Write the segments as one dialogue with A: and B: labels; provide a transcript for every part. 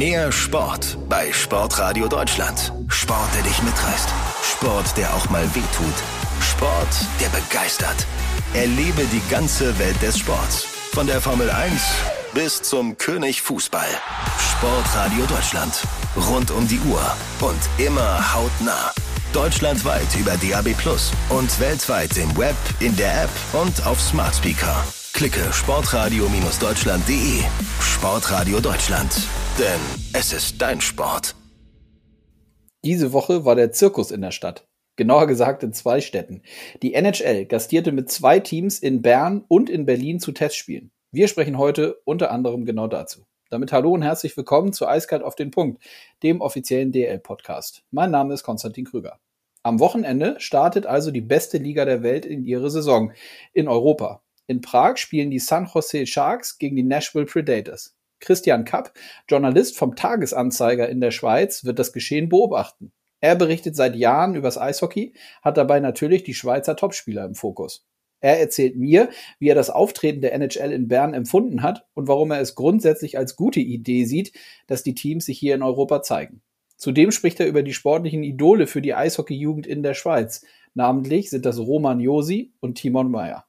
A: Mehr Sport bei Sportradio Deutschland. Sport, der dich mitreißt. Sport, der auch mal wehtut. Sport, der begeistert. Erlebe die ganze Welt des Sports. Von der Formel 1 bis zum König Fußball. Sportradio Deutschland. Rund um die Uhr und immer hautnah. Deutschlandweit über DAB Plus und weltweit im Web, in der App und auf Smart Speaker. Klicke sportradio-deutschland.de. Sportradio Deutschland. Denn es ist dein Sport.
B: Diese Woche war der Zirkus in der Stadt. Genauer gesagt in zwei Städten. Die NHL gastierte mit zwei Teams in Bern und in Berlin zu Testspielen. Wir sprechen heute unter anderem genau dazu. Damit hallo und herzlich willkommen zu Eiskalt auf den Punkt, dem offiziellen DL-Podcast. Mein Name ist Konstantin Krüger. Am Wochenende startet also die beste Liga der Welt in ihre Saison in Europa. In Prag spielen die San Jose Sharks gegen die Nashville Predators. Christian Kapp, Journalist vom Tagesanzeiger in der Schweiz, wird das Geschehen beobachten. Er berichtet seit Jahren übers Eishockey, hat dabei natürlich die Schweizer Topspieler im Fokus. Er erzählt mir, wie er das Auftreten der NHL in Bern empfunden hat und warum er es grundsätzlich als gute Idee sieht, dass die Teams sich hier in Europa zeigen. Zudem spricht er über die sportlichen Idole für die Eishockeyjugend in der Schweiz. Namentlich sind das Roman Josi und Timon Meyer.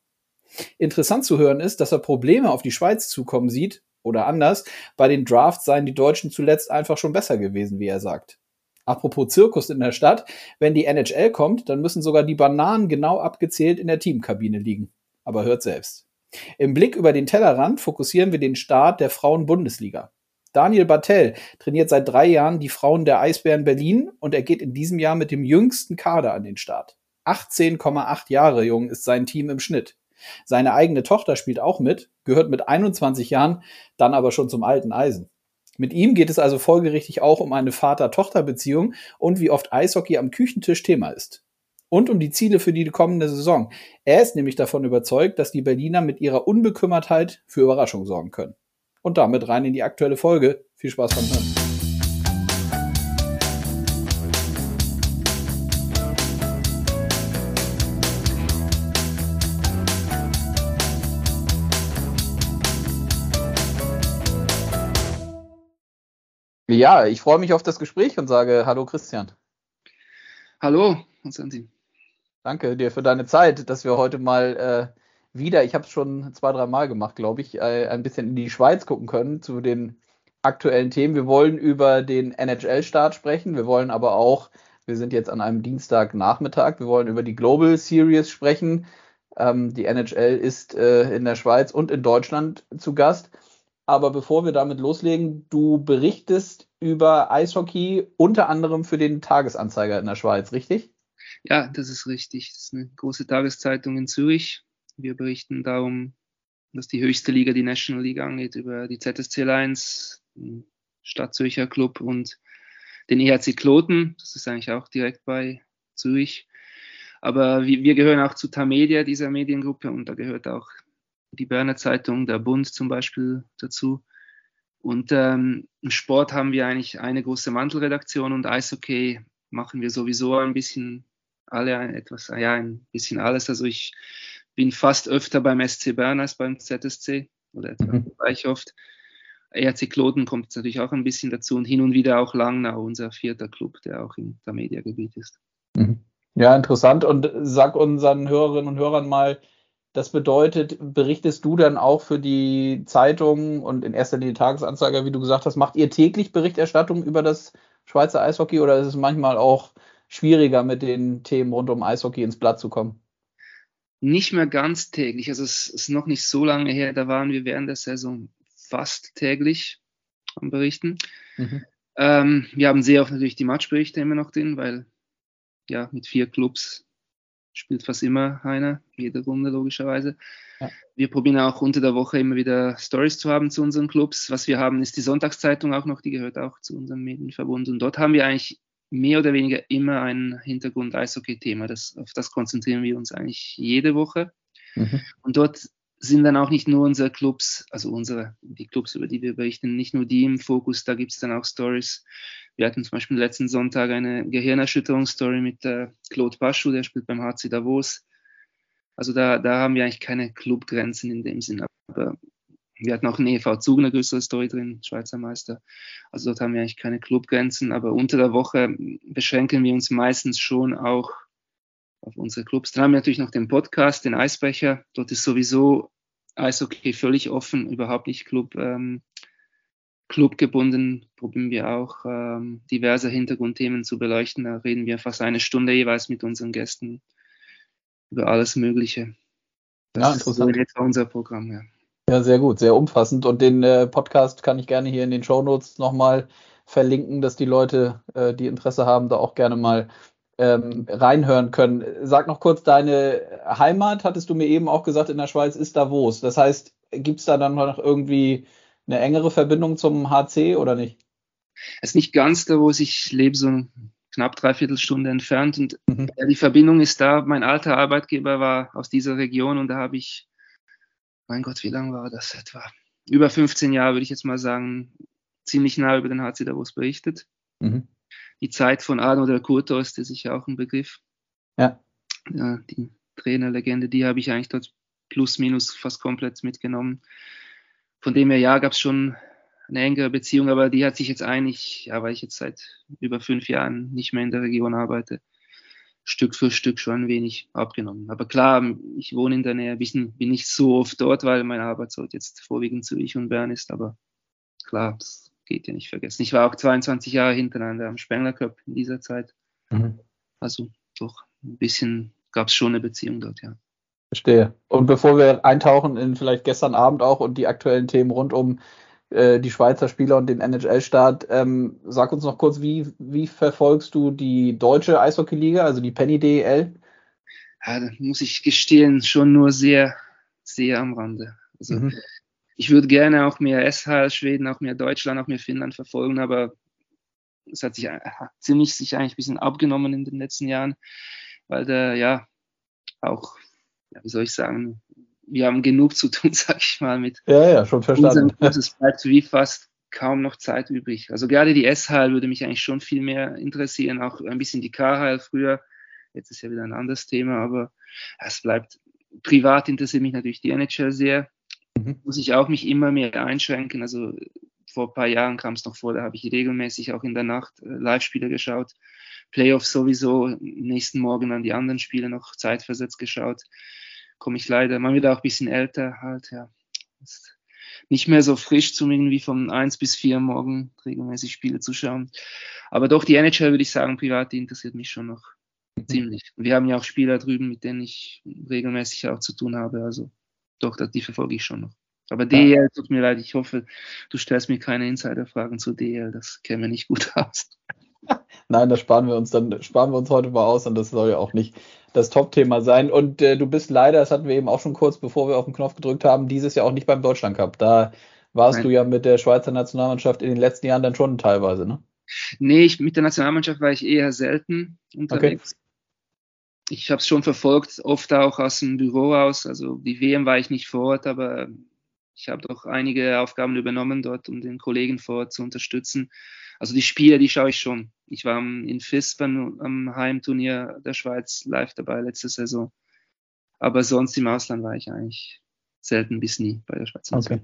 B: Interessant zu hören ist, dass er Probleme auf die Schweiz zukommen sieht, oder anders, bei den Drafts seien die Deutschen zuletzt einfach schon besser gewesen, wie er sagt. Apropos Zirkus in der Stadt, wenn die NHL kommt, dann müssen sogar die Bananen genau abgezählt in der Teamkabine liegen. Aber hört selbst. Im Blick über den Tellerrand fokussieren wir den Start der Frauen-Bundesliga. Daniel Bartel trainiert seit drei Jahren die Frauen der Eisbären Berlin und er geht in diesem Jahr mit dem jüngsten Kader an den Start. 18,8 Jahre jung ist sein Team im Schnitt. Seine eigene Tochter spielt auch mit, gehört mit 21 Jahren dann aber schon zum alten Eisen. Mit ihm geht es also folgerichtig auch um eine Vater-Tochter-Beziehung und wie oft Eishockey am Küchentisch Thema ist. Und um die Ziele für die kommende Saison. Er ist nämlich davon überzeugt, dass die Berliner mit ihrer Unbekümmertheit für Überraschung sorgen können. Und damit rein in die aktuelle Folge. Viel Spaß beim Hören. Ja, ich freue mich auf das Gespräch und sage Hallo Christian.
C: Hallo, Konstantin.
B: Danke dir für deine Zeit, dass wir heute mal äh, wieder, ich habe es schon zwei, drei Mal gemacht, glaube ich, äh, ein bisschen in die Schweiz gucken können zu den aktuellen Themen. Wir wollen über den NHL-Start sprechen, wir wollen aber auch, wir sind jetzt an einem Dienstagnachmittag, wir wollen über die Global Series sprechen. Ähm, die NHL ist äh, in der Schweiz und in Deutschland zu Gast. Aber bevor wir damit loslegen, du berichtest über Eishockey unter anderem für den Tagesanzeiger in der Schweiz, richtig?
C: Ja, das ist richtig. Das ist eine große Tageszeitung in Zürich. Wir berichten darum, dass die höchste Liga die National League angeht, über die ZSC Lions, den Stadt Zürcher Club und den EHC Kloten. Das ist eigentlich auch direkt bei Zürich. Aber wir gehören auch zu Tamedia, dieser Mediengruppe, und da gehört auch die Berner Zeitung, der Bund zum Beispiel dazu. Und ähm, im Sport haben wir eigentlich eine große Mantelredaktion und Eishockey machen wir sowieso ein bisschen alle etwas, ja, ein bisschen alles. Also ich bin fast öfter beim SC Bern als beim ZSC oder etwa mhm. gleich oft. ERC Kloten kommt natürlich auch ein bisschen dazu und hin und wieder auch Langnau, unser vierter Club, der auch im der Mediagebiet ist.
B: Mhm. Ja, interessant. Und sag unseren Hörerinnen und Hörern mal, das bedeutet, berichtest du dann auch für die Zeitung und in erster Linie Tagesanzeiger, wie du gesagt hast, macht ihr täglich Berichterstattung über das Schweizer Eishockey oder ist es manchmal auch schwieriger, mit den Themen rund um Eishockey ins Blatt zu kommen?
C: Nicht mehr ganz täglich. Also es ist noch nicht so lange her, da waren wir während der Saison fast täglich am Berichten. Mhm. Ähm, wir haben sehr oft natürlich die Matchberichte immer noch drin, weil ja mit vier Clubs spielt fast immer einer, jede Runde logischerweise. Ja. Wir probieren auch unter der Woche immer wieder Stories zu haben zu unseren Clubs. Was wir haben, ist die Sonntagszeitung auch noch, die gehört auch zu unserem Medienverbund. Und dort haben wir eigentlich mehr oder weniger immer ein Hintergrund Eishockey-Thema. Das, auf das konzentrieren wir uns eigentlich jede Woche. Mhm. Und dort sind dann auch nicht nur unsere Clubs, also unsere, die Clubs, über die wir berichten, nicht nur die im Fokus, da gibt es dann auch Stories. Wir hatten zum Beispiel letzten Sonntag eine Gehirnerschütterungsstory mit äh, Claude Paschu, der spielt beim HC Davos. Also da, da haben wir eigentlich keine Clubgrenzen in dem Sinn. Aber Wir hatten auch in EV Zug eine größere Story drin, Schweizer Meister. Also dort haben wir eigentlich keine Clubgrenzen, aber unter der Woche beschränken wir uns meistens schon auch auf unsere Clubs. Dann haben wir natürlich noch den Podcast, den Eisbecher. Dort ist sowieso Eishockey völlig offen, überhaupt nicht Club, ähm, clubgebunden. Probieren wir auch ähm, diverse Hintergrundthemen zu beleuchten. Da reden wir fast eine Stunde jeweils mit unseren Gästen über alles Mögliche.
B: Das ja, interessant. ist
C: so etwa unser Programm, ja.
B: Ja, sehr gut, sehr umfassend. Und den äh, Podcast kann ich gerne hier in den Show Notes nochmal verlinken, dass die Leute, äh, die Interesse haben, da auch gerne mal ähm, reinhören können. Sag noch kurz, deine Heimat, hattest du mir eben auch gesagt, in der Schweiz ist Davos. Das heißt, gibt es da dann noch irgendwie eine engere Verbindung zum HC oder nicht?
C: Es ist nicht ganz Davos, ich lebe so knapp dreiviertel Stunde entfernt und mhm. ja, die Verbindung ist da. Mein alter Arbeitgeber war aus dieser Region und da habe ich, mein Gott, wie lange war das etwa? Über 15 Jahre, würde ich jetzt mal sagen, ziemlich nah über den HC Davos berichtet. Mhm die Zeit von Arno del Curto ist sicher auch ein Begriff.
B: Ja.
C: ja die Trainerlegende, die habe ich eigentlich dort plus minus fast komplett mitgenommen. Von dem her, ja, gab es schon eine engere Beziehung, aber die hat sich jetzt eigentlich, ja, weil ich jetzt seit über fünf Jahren nicht mehr in der Region arbeite, Stück für Stück schon ein wenig abgenommen. Aber klar, ich wohne in der Nähe, bin, bin nicht so oft dort, weil meine Arbeitsort jetzt vorwiegend Zürich und Bern ist, aber klar, das geht ja nicht vergessen. Ich war auch 22 Jahre hintereinander am Spengler Cup in dieser Zeit. Mhm. Also doch ein bisschen gab es schon eine Beziehung dort, ja.
B: Verstehe. Und bevor wir eintauchen in vielleicht gestern Abend auch und die aktuellen Themen rund um äh, die Schweizer Spieler und den NHL-Start, ähm, sag uns noch kurz, wie, wie verfolgst du die deutsche Eishockey-Liga, also die Penny DEL?
C: Ja, da muss ich gestehen, schon nur sehr, sehr am Rande. Also mhm ich würde gerne auch mehr SHL Schweden, auch mehr Deutschland, auch mehr Finnland verfolgen, aber es hat sich ziemlich sich eigentlich ein bisschen abgenommen in den letzten Jahren, weil der ja auch, ja, wie soll ich sagen, wir haben genug zu tun, sag ich mal, mit
B: ja, ja, schon verstanden.
C: Es bleibt wie fast kaum noch Zeit übrig. Also gerade die SHL würde mich eigentlich schon viel mehr interessieren, auch ein bisschen die KHL früher. Jetzt ist ja wieder ein anderes Thema, aber es bleibt privat interessiert mich natürlich die NHL sehr mhm. muss ich auch mich immer mehr einschränken. Also vor ein paar Jahren kam es noch vor, da habe ich regelmäßig auch in der Nacht äh, Live-Spiele geschaut. Playoffs sowieso, nächsten Morgen dann die anderen Spiele noch zeitversetzt geschaut. Komme ich leider, man wird auch ein bisschen älter halt, ja. Ist nicht mehr so frisch zum irgendwie von 1 bis 4 morgen regelmäßig Spiele zu schauen. Aber doch, die NHL würde ich sagen, privat, die interessiert mich schon noch mhm. ziemlich. Wir haben ja auch Spieler drüben, mit denen ich regelmäßig auch zu tun habe. Also doch, die verfolge ich schon noch. Aber DEL, tut mir leid, ich hoffe, du stellst mir keine Insiderfragen zu DEL, das käme nicht gut aus.
B: Nein, das sparen wir uns dann, sparen wir uns heute mal aus und das soll ja auch nicht das Top-Thema sein. Und äh, du bist leider, das hatten wir eben auch schon kurz, bevor wir auf den Knopf gedrückt haben, dieses Jahr auch nicht beim Deutschland Cup. Da warst Nein. du ja mit der Schweizer Nationalmannschaft in den letzten Jahren dann schon teilweise, ne?
C: Nee, ich, mit der Nationalmannschaft war ich eher selten unterwegs. Okay ich habe es schon verfolgt, oft auch aus dem Büro aus. Also die WM war ich nicht vor Ort, aber ich habe doch einige Aufgaben übernommen dort, um den Kollegen vor Ort zu unterstützen. Also die Spiele, die schaue ich schon. Ich war in FIS beim, am Heimturnier der Schweiz live dabei letzte Saison. Aber sonst im Ausland war ich eigentlich selten bis nie bei der Schweiz.
B: Okay.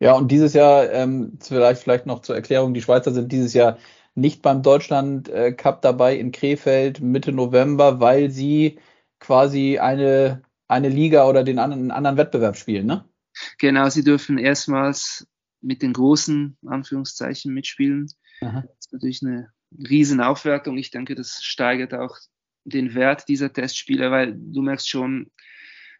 B: Ja, und dieses Jahr, ähm, vielleicht, vielleicht noch zur Erklärung, die Schweizer sind dieses Jahr nicht beim Deutschland Cup dabei in Krefeld Mitte November, weil sie quasi eine, eine Liga oder den anderen, einen anderen Wettbewerb spielen, ne?
C: Genau, sie dürfen erstmals mit den großen Anführungszeichen mitspielen. Aha. Das ist natürlich eine riesen Aufwertung. Ich denke, das steigert auch den Wert dieser Testspiele, weil du merkst schon,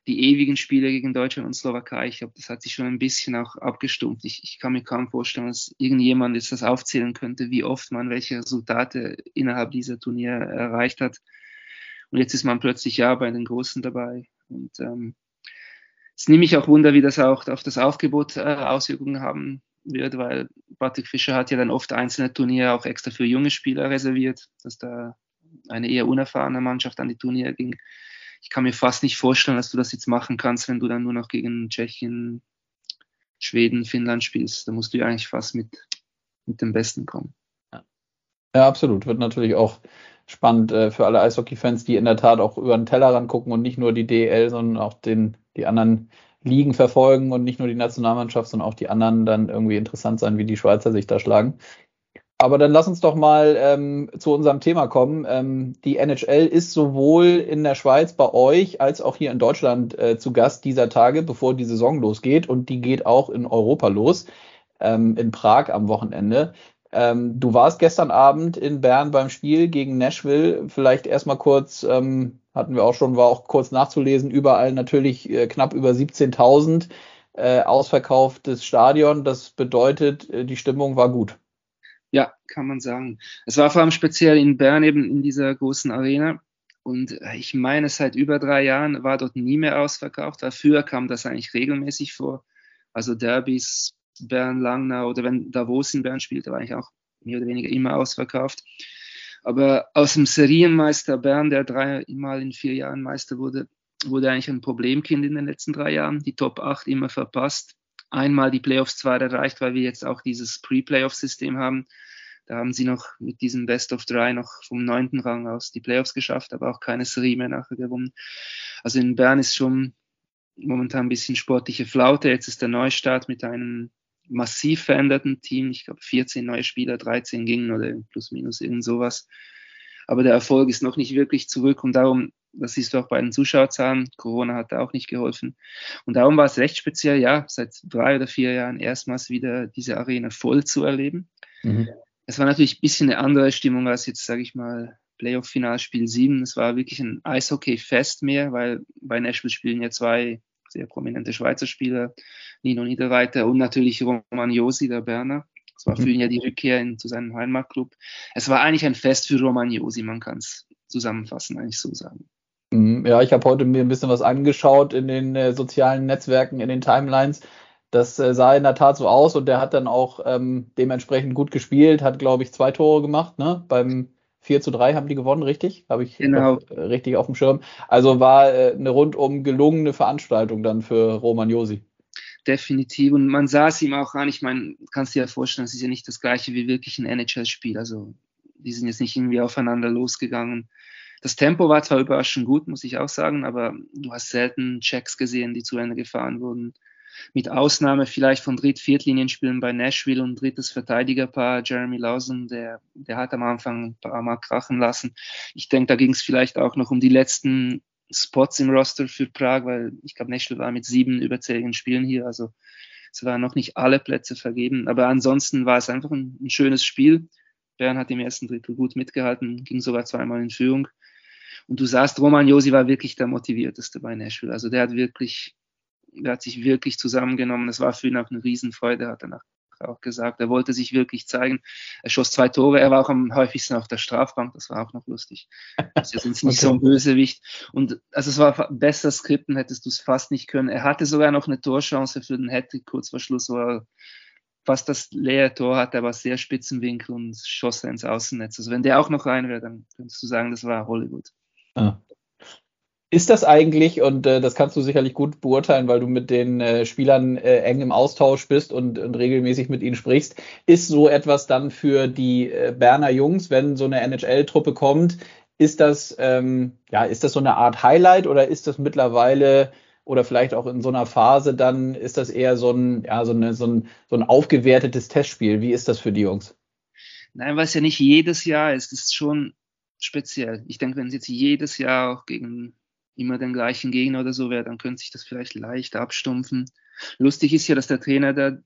C: die ewigen Spiele gegen Deutschland und Slowakei, ich glaube, das hat sich schon ein bisschen auch abgestumpft. Ich, ich kann mir kaum vorstellen, dass irgendjemand jetzt das aufzählen könnte, wie oft man welche Resultate innerhalb dieser Turniere erreicht hat. Und jetzt ist man plötzlich ja bei den Großen dabei. Und ähm, es nehme ich auch Wunder, wie das auch auf das Aufgebot äh, Auswirkungen haben wird, weil Patrick Fischer hat ja dann oft einzelne Turniere auch extra für junge Spieler reserviert, dass da eine eher unerfahrene Mannschaft an die Turniere ging ich kann mir fast nicht vorstellen, dass du das jetzt machen kannst, wenn du dann nur noch gegen Tschechien, Schweden, Finnland spielst. Da musst du ja eigentlich fast mit, mit dem Besten kommen.
B: Ja, absolut. Wird natürlich auch spannend äh, für alle Eishockey-Fans, die in der Tat auch über den Tellerrand gucken und nicht nur die DL, sondern auch den, die anderen Ligen verfolgen und nicht nur die Nationalmannschaft, sondern auch die anderen dann irgendwie interessant sein, wie die Schweizer sich da schlagen. Aber dann lass uns doch mal ähm, zu unserem Thema kommen. Ähm, die NHL ist sowohl in der Schweiz bei euch als auch hier in Deutschland äh, zu Gast dieser Tage, bevor die Saison losgeht. Und die geht auch in Europa los, ähm, in Prag am Wochenende. Ähm, du warst gestern Abend in Bern beim Spiel gegen Nashville. Vielleicht erstmal kurz, ähm, hatten wir auch schon, war auch kurz nachzulesen, überall natürlich äh, knapp über 17.000 äh, ausverkauftes Stadion. Das bedeutet, äh, die Stimmung war gut.
C: Ja, kann man sagen. Es war vor allem speziell in Bern eben in dieser großen Arena. Und ich meine, seit über drei Jahren war dort nie mehr ausverkauft. Früher kam das eigentlich regelmäßig vor. Also Derbys, Bern, Langnau oder wenn Davos in Bern spielte, war eigentlich auch mehr oder weniger immer ausverkauft. Aber aus dem Serienmeister Bern, der dreimal in vier Jahren Meister wurde, wurde eigentlich ein Problemkind in den letzten drei Jahren. Die Top 8 immer verpasst einmal die Playoffs zwar erreicht, weil wir jetzt auch dieses Pre-Playoff-System haben. Da haben sie noch mit diesem Best of Drei noch vom neunten Rang aus die Playoffs geschafft, aber auch keine Serie mehr nachher gewonnen. Also in Bern ist schon momentan ein bisschen sportliche Flaute. Jetzt ist der Neustart mit einem massiv veränderten Team. Ich glaube 14 neue Spieler, 13 gingen oder plus minus irgend sowas. Aber der Erfolg ist noch nicht wirklich zurück und darum das siehst du auch bei den Zuschauerzahlen. Corona hat da auch nicht geholfen. Und darum war es recht speziell, ja, seit drei oder vier Jahren erstmals wieder diese Arena voll zu erleben. Mhm. Es war natürlich ein bisschen eine andere Stimmung als jetzt, sage ich mal, Playoff-Finalspiel 7. Es war wirklich ein Eishockey-Fest mehr, weil bei Nashville spielen ja zwei sehr prominente Schweizer Spieler, Nino Niederreiter und natürlich Roman Josi, der Berner. Es war für ihn ja die Rückkehr in, zu seinem Heimatclub. Es war eigentlich ein Fest für Roman Josi, man kann es zusammenfassen, eigentlich so sagen.
B: Mhm. Ja, ich habe heute mir ein bisschen was angeschaut in den äh, sozialen Netzwerken, in den Timelines. Das äh, sah in der Tat so aus und der hat dann auch ähm, dementsprechend gut gespielt, hat, glaube ich, zwei Tore gemacht. Ne? Beim 4 zu 3 haben die gewonnen, richtig? Habe ich genau. Äh, richtig auf dem Schirm. Also war äh, eine rundum gelungene Veranstaltung dann für Roman Josi.
C: Definitiv. Und man sah es ihm auch an. Ich meine, kannst dir ja vorstellen, es ist ja nicht das gleiche wie wirklich ein NHL-Spiel. Also die sind jetzt nicht irgendwie aufeinander losgegangen. Das Tempo war zwar überraschend gut, muss ich auch sagen, aber du hast selten Checks gesehen, die zu Ende gefahren wurden. Mit Ausnahme vielleicht von Dritt-, Viertlinienspielen bei Nashville und drittes Verteidigerpaar Jeremy Lawson, der, der hat am Anfang ein paar Mal krachen lassen. Ich denke, da ging es vielleicht auch noch um die letzten Spots im Roster für Prag, weil ich glaube, Nashville war mit sieben überzähligen Spielen hier, also es waren noch nicht alle Plätze vergeben. Aber ansonsten war es einfach ein, ein schönes Spiel. Bern hat im ersten Drittel gut mitgehalten, ging sogar zweimal in Führung. Und du sahst, Roman Josi war wirklich der motivierteste bei Nashville. Also der hat wirklich, der hat sich wirklich zusammengenommen. Es war für ihn auch eine Riesenfreude, hat er auch gesagt. Er wollte sich wirklich zeigen. Er schoss zwei Tore. Er war auch am häufigsten auf der Strafbank. Das war auch noch lustig. Das ist jetzt nicht okay. so ein Bösewicht. Und also es war besser Skripten, hättest du es fast nicht können. Er hatte sogar noch eine Torchance für den Hattrick kurz vor Schluss, wo er fast das leere Tor hatte, aber sehr spitzen Winkel und schoss er ins Außennetz. Also wenn der auch noch rein wäre, dann könntest du sagen, das war Hollywood. Ah.
B: Ist das eigentlich, und äh, das kannst du sicherlich gut beurteilen, weil du mit den äh, Spielern äh, eng im Austausch bist und, und, regelmäßig mit ihnen sprichst, ist so etwas dann für die äh, Berner Jungs, wenn so eine NHL-Truppe kommt, ist das, ähm, ja, ist das so eine Art Highlight oder ist das mittlerweile oder vielleicht auch in so einer Phase, dann ist das eher so ein, ja, so, eine, so, ein, so ein aufgewertetes Testspiel. Wie ist das für die Jungs?
C: Nein, weil es ja nicht jedes Jahr ist. Es ist schon speziell. Ich denke, wenn es jetzt jedes Jahr auch gegen immer den gleichen Gegner oder so wäre, dann könnte sich das vielleicht leicht abstumpfen. Lustig ist ja, dass der Trainer der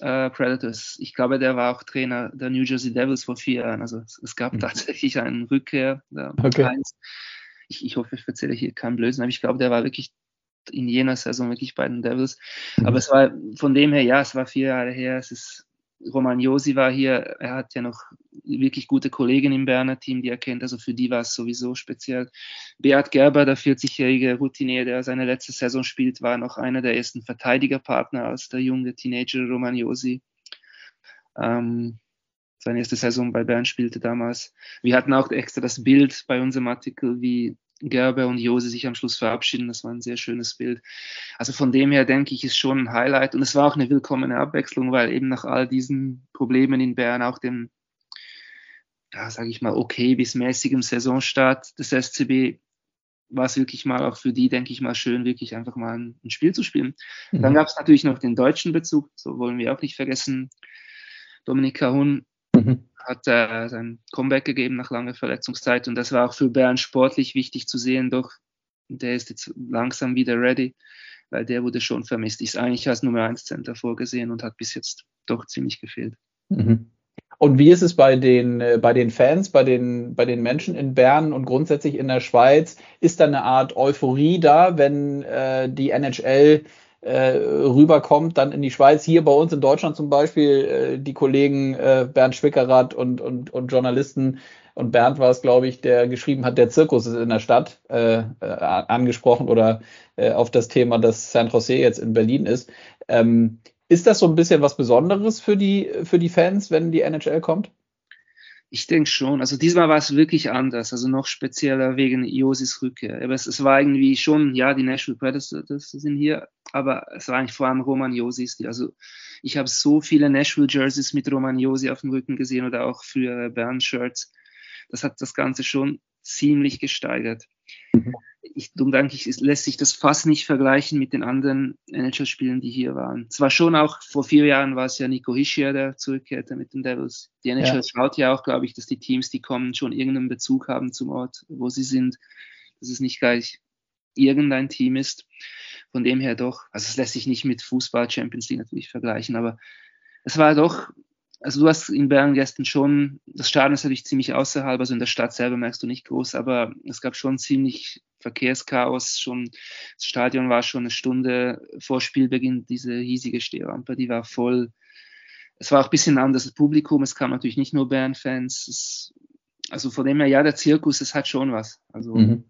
C: äh, Predators, ich glaube, der war auch Trainer der New Jersey Devils vor vier Jahren. Also es, es gab mhm. tatsächlich einen Rückkehr. Okay. Ich, ich, hoffe, ich erzähle hier keinen Blödsinn, aber ich glaube, der war wirklich in jener Saison wirklich bei den Devils. Mhm. Aber es war von dem her, ja, es war vier Jahre her. Es ist Roman Josi war hier, er hat ja noch wirklich gute Kollegen im Berner Team, die er kennt, also für die war es sowieso speziell. Beat Gerber, der 40-jährige Routinier, der seine letzte Saison spielt, war noch einer der ersten Verteidigerpartner als der junge Teenager Roman Josi. Ähm, seine erste Saison bei Bern spielte damals. Wir hatten auch extra das Bild bei unserem Artikel, wie Gerber und Jose sich am Schluss verabschieden. Das war ein sehr schönes Bild. Also von dem her denke ich, ist schon ein Highlight. Und es war auch eine willkommene Abwechslung, weil eben nach all diesen Problemen in Bern auch dem, ja, sage ich mal, okay bis mäßigem Saisonstart des SCB war es wirklich mal auch für die, denke ich mal, schön, wirklich einfach mal ein, Spiel zu spielen. Mhm. Dann gab es natürlich noch den deutschen Bezug, so wollen wir auch nicht vergessen. Dominik Cahun mhm. hat äh, sein Comeback gegeben nach langer Verletzungszeit und das war auch für Bern sportlich wichtig zu sehen, doch der ist jetzt langsam wieder ready, weil der wurde schon vermisst. Ist eigentlich als Nummer 1 Center vorgesehen und hat bis jetzt doch ziemlich gefehlt.
B: Mhm. Und wie ist es bei den, äh, bei den Fans, bei den, bei den Menschen in Bern und grundsätzlich in der Schweiz? Ist da eine Art Euphorie da, wenn äh, die NHL äh, rüberkommt, dann in die Schweiz? Hier bei uns in Deutschland zum Beispiel, äh, die Kollegen äh, Bernd Schwickerath und, und, und Journalisten und Bernd war es, glaube ich, der geschrieben hat, der Zirkus ist in der Stadt äh, äh, angesprochen oder äh, auf das Thema, dass San Jose jetzt in Berlin ist. Ähm, ist das so ein bisschen was Besonderes für die, für die Fans, wenn die NHL kommt?
C: Ich denke schon. Also diesmal war es wirklich anders, also noch spezieller wegen Josis Rückkehr. Aber es, es war irgendwie schon, ja, die Nashville Predators sind hier, aber es war eigentlich vor allem Roman Josis. Die, also ich habe so viele Nashville Jerseys mit Roman Josi auf dem Rücken gesehen oder auch für Bern Shirts. Das hat das Ganze schon ziemlich gesteigert. Mhm ich, darum denke ich, es lässt sich das fast nicht vergleichen mit den anderen NHL-Spielen, die hier waren. Zwar schon auch vor vier Jahren war es ja Nico Hischier, der zurückkehrte mit den Devils. Die NHL ja. schaut ja auch, glaube ich, dass die Teams, die kommen, schon irgendeinen Bezug haben zum Ort, wo sie sind. Dass es nicht gleich irgendein Team ist. Von dem her doch. Also es lässt sich nicht mit Fußball Champions League natürlich vergleichen, aber es war doch also du hast in Bern gestern schon, das Stadion ist natürlich ziemlich außerhalb, also in der Stadt selber merkst du nicht groß, aber es gab schon ziemlich Verkehrschaos. Schon, das Stadion war schon eine Stunde vor Spielbeginn, diese hiesige Stehrampe, die war voll. Es war auch ein bisschen anders, das Publikum, es kam natürlich nicht nur Bern-Fans. Also von dem her, ja, der Zirkus, es hat schon was. Also mhm.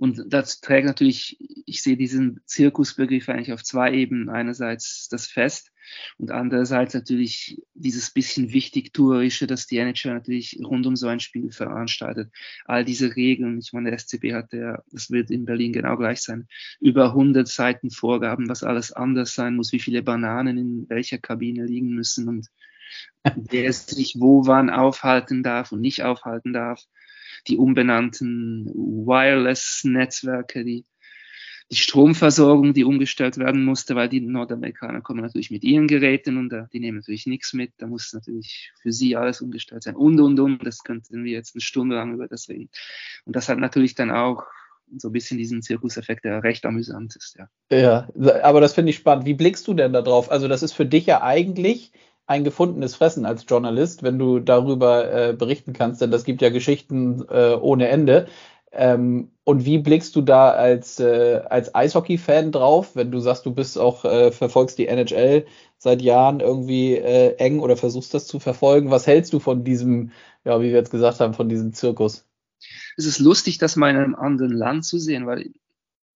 C: Und das trägt natürlich, ich sehe diesen Zirkusbegriff eigentlich auf zwei Ebenen. Einerseits das Fest und andererseits natürlich dieses bisschen Wichtigtuerische, das die NHL natürlich rund um so ein Spiel veranstaltet. All diese Regeln, ich meine, der SCB hat ja, das wird in Berlin genau gleich sein, über 100 Seiten Vorgaben, was alles anders sein muss, wie viele Bananen in welcher Kabine liegen müssen und wer sich wo wann aufhalten darf und nicht aufhalten darf die umbenannten Wireless-Netzwerke, die, die Stromversorgung, die umgestellt werden musste, weil die Nordamerikaner kommen natürlich mit ihren Geräten und uh, die nehmen natürlich nichts mit. Da muss natürlich für sie alles umgestellt sein und, und, und. Das könnten wir jetzt eine Stunde lang über das reden. Und das hat natürlich dann auch so ein bisschen diesen Zirkuseffekt, der recht amüsant ist, ja.
B: Ja, aber das finde ich spannend. Wie blickst du denn da drauf? Also, das ist für dich ja eigentlich ein gefundenes Fressen als Journalist, wenn du darüber äh, berichten kannst, denn das gibt ja Geschichten äh, ohne Ende. Ähm, und wie blickst du da als, äh, als Eishockey-Fan drauf, wenn du sagst, du bist auch, äh, verfolgst die NHL seit Jahren irgendwie äh, eng oder versuchst das zu verfolgen? Was hältst du von diesem, ja, wie wir jetzt gesagt haben, von diesem Zirkus?
C: Es ist lustig, das mal in einem anderen Land zu sehen, weil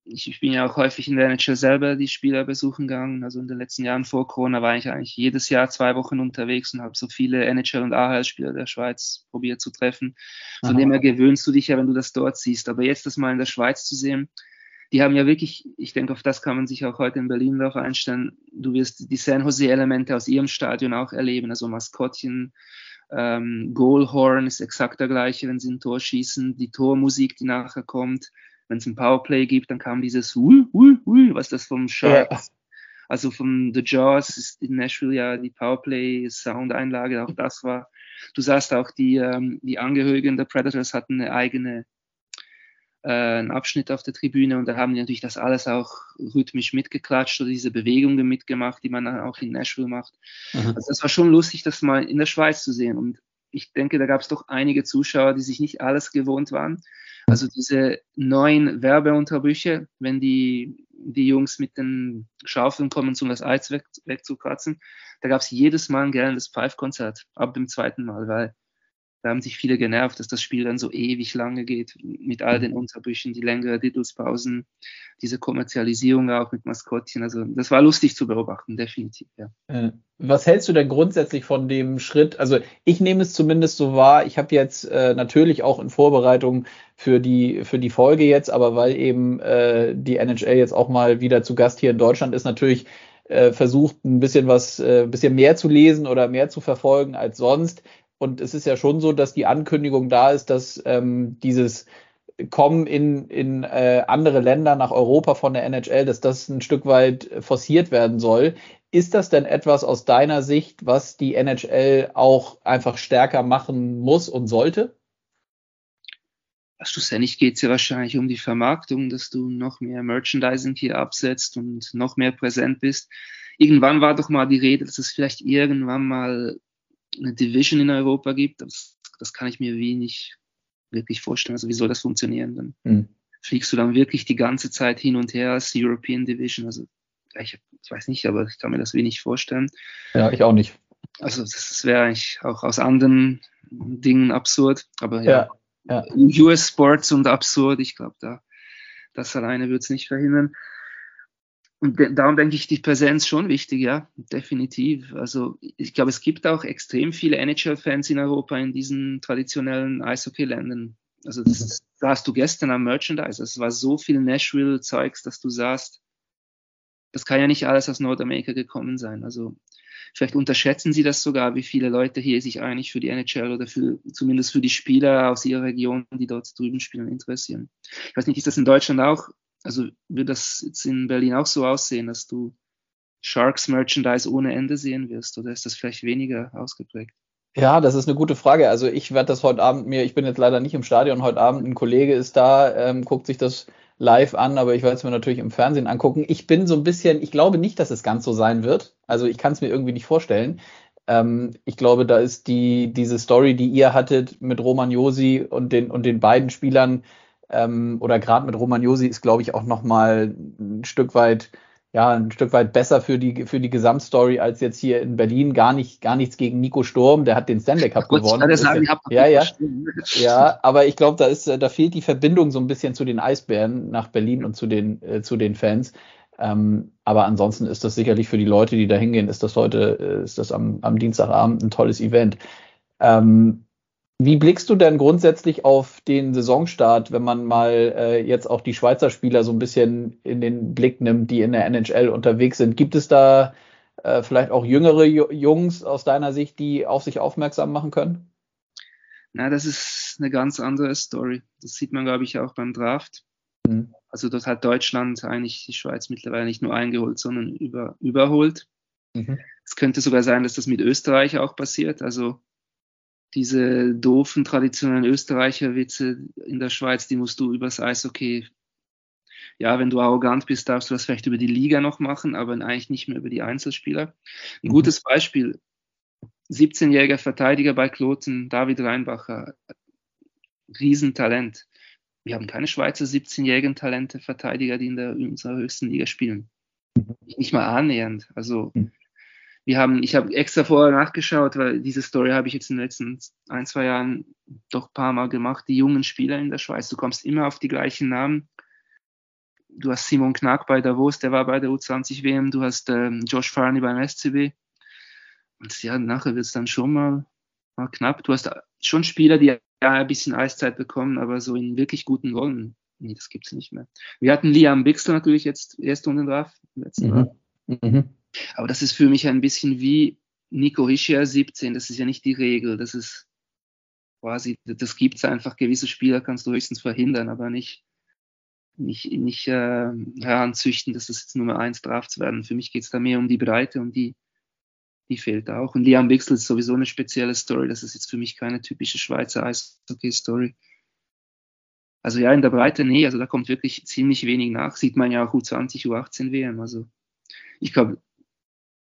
C: ich, ich bin ja auch häufig in der NHL selber die Spieler besuchen gegangen. Also in den letzten Jahren vor Corona war ich eigentlich jedes Jahr zwei Wochen unterwegs und habe so viele NHL- und AHL-Spieler der Schweiz probiert zu treffen. Von Aha. dem her gewöhnst du dich ja, wenn du das dort siehst. Aber jetzt das mal in der Schweiz zu sehen, die haben ja wirklich, ich denke, auf das kann man sich auch heute in Berlin noch einstellen. Du wirst die San Jose-Elemente aus ihrem Stadion auch erleben, also Maskottchen, ähm, Goalhorn ist exakt der gleiche, wenn sie ein Tor schießen, die Tormusik, die nachher kommt wenn es ein Powerplay gibt, dann kam dieses Hui, Hui, Hui, was das vom Sharks, ja. also von The Jaws ist in Nashville ja die Powerplay-Soundeinlage, auch das war. Du sahst auch, die, ähm, die Angehörigen der Predators hatten eine eigene äh, einen Abschnitt auf der Tribüne und da haben die natürlich das alles auch rhythmisch mitgeklatscht oder diese Bewegungen mitgemacht, die man dann auch in Nashville macht. Mhm. Also das war schon lustig, das mal in der Schweiz zu sehen und ich denke, da gab es doch einige Zuschauer, die sich nicht alles gewohnt waren. Also diese neuen Werbeunterbrüche, wenn die, die Jungs mit den Schaufeln kommen, um das Eis weg, wegzukratzen, da gab es jedes Mal ein gellendes Pfeifkonzert ab dem zweiten Mal, weil da haben sich viele genervt, dass das Spiel dann so ewig lange geht, mit all den Unterbrüchen, die längere Titelspausen, diese Kommerzialisierung auch mit Maskottchen. Also das war lustig zu beobachten, definitiv, ja.
B: Äh, was hältst du denn grundsätzlich von dem Schritt? Also ich nehme es zumindest so wahr, ich habe jetzt äh, natürlich auch in Vorbereitung für die, für die Folge jetzt, aber weil eben äh, die NHL jetzt auch mal wieder zu Gast hier in Deutschland ist, natürlich äh, versucht, ein bisschen was, äh, bisschen mehr zu lesen oder mehr zu verfolgen als sonst. Und es ist ja schon so, dass die Ankündigung da ist, dass ähm, dieses kommen in, in äh, andere Länder nach Europa von der NHL, dass das ein Stück weit forciert werden soll. Ist das denn etwas aus deiner Sicht, was die NHL auch einfach stärker machen muss und sollte?
C: Schlussendlich geht es ja wahrscheinlich um die Vermarktung, dass du noch mehr Merchandising hier absetzt und noch mehr präsent bist. Irgendwann war doch mal die Rede, dass es vielleicht irgendwann mal eine Division in Europa gibt. Das, das kann ich mir wenig wirklich vorstellen. Also wie soll das funktionieren? Dann mhm. fliegst du dann wirklich die ganze Zeit hin und her als European Division. Also ich, ich weiß nicht, aber ich kann mir das wenig vorstellen.
B: Ja, ich auch nicht.
C: Also das wäre eigentlich auch aus anderen Dingen absurd. Aber ja, ja, ja. US Sports und absurd, ich glaube, da das alleine wird es nicht verhindern. Und darum denke ich, die Präsenz schon wichtig, ja, definitiv. Also ich glaube, es gibt auch extrem viele NHL-Fans in Europa in diesen traditionellen Eishockey-Ländern. Also das, da hast du gestern am Merchandise. Es war so viel Nashville-Zeugs, dass du sahst, das kann ja nicht alles aus Nordamerika gekommen sein. Also vielleicht unterschätzen sie das sogar, wie viele Leute hier sich eigentlich für die NHL oder für, zumindest für die Spieler aus ihrer Region, die dort drüben spielen, interessieren. Ich weiß nicht, ist das in Deutschland auch also wird das jetzt in Berlin auch so aussehen, dass du Sharks Merchandise ohne Ende sehen wirst oder ist das vielleicht weniger ausgeprägt?
B: Ja, das ist eine gute Frage. Also ich werde das heute Abend mir, ich bin jetzt leider nicht im Stadion, heute Abend ein Kollege ist da, ähm, guckt sich das live an, aber ich werde es mir natürlich im Fernsehen angucken. Ich bin so ein bisschen, ich glaube nicht, dass es ganz so sein wird. Also ich kann es mir irgendwie nicht vorstellen. Ähm, ich glaube, da ist die, diese Story, die ihr hattet mit Roman Josi und den, und den beiden Spielern, ähm, oder gerade mit Romagnosi ist, glaube ich, auch noch mal ein Stück weit ja, ein Stück weit besser für die, für die Gesamtstory als jetzt hier in Berlin. Gar nicht, gar nichts gegen Nico Sturm, der hat den Stanley Cup Gut, gewonnen. Ich sagen, ja, ja, ja, aber ich glaube, da ist, da fehlt die Verbindung so ein bisschen zu den Eisbären nach Berlin und zu den, äh, zu den Fans. Ähm, aber ansonsten ist das sicherlich für die Leute, die da hingehen, ist das heute, äh, ist das am, am Dienstagabend ein tolles Event. Ähm, wie blickst du denn grundsätzlich auf den Saisonstart, wenn man mal äh, jetzt auch die Schweizer Spieler so ein bisschen in den Blick nimmt, die in der NHL unterwegs sind? Gibt es da äh, vielleicht auch jüngere Jungs aus deiner Sicht, die auf sich aufmerksam machen können?
C: Na, das ist eine ganz andere Story. Das sieht man, glaube ich, auch beim Draft. Mhm. Also dort hat Deutschland eigentlich die Schweiz mittlerweile nicht nur eingeholt, sondern über, überholt. Mhm. Es könnte sogar sein, dass das mit Österreich auch passiert. Also diese doofen traditionellen Österreicher-Witze in der Schweiz, die musst du übers Eishockey. Ja, wenn du arrogant bist, darfst du das vielleicht über die Liga noch machen, aber eigentlich nicht mehr über die Einzelspieler. Ein mhm. gutes Beispiel: 17-jähriger Verteidiger bei Kloten, David Reinbacher, Riesentalent. Wir haben keine Schweizer 17-jährigen Talente, Verteidiger, die in, der, in unserer höchsten Liga spielen. Mhm. Nicht mal annähernd. Also, mhm wir haben, ich habe extra vorher nachgeschaut, weil diese Story habe ich jetzt in den letzten ein, zwei Jahren doch ein paar Mal gemacht. Die jungen Spieler in der Schweiz, du kommst immer auf die gleichen Namen. Du hast Simon Knack bei Davos, der war bei der U20 WM. Du hast ähm, Josh Farney beim SCB. Und ja, nachher wird es dann schon mal, mal knapp. Du hast schon Spieler, die ja ein bisschen Eiszeit bekommen, aber so in wirklich guten Rollen. Nee, das gibt es nicht mehr. Wir hatten Liam Bixler natürlich jetzt erst unten drauf, letzten mhm. Mal. Mhm. Aber das ist für mich ein bisschen wie Nico Hischier 17. Das ist ja nicht die Regel. Das ist quasi, das gibt es einfach. Gewisse Spieler kannst du höchstens verhindern, aber nicht, nicht, nicht äh, heranzüchten, dass das jetzt Nummer eins Drafts werden. Für mich geht es da mehr um die Breite und die, die fehlt auch. Und Liam Wixel ist sowieso eine spezielle Story. Das ist jetzt für mich keine typische Schweizer Eishockey-Story. Also ja, in der Breite, nee, also da kommt wirklich ziemlich wenig nach. Sieht man ja auch U20, U18 WM. Also ich glaube,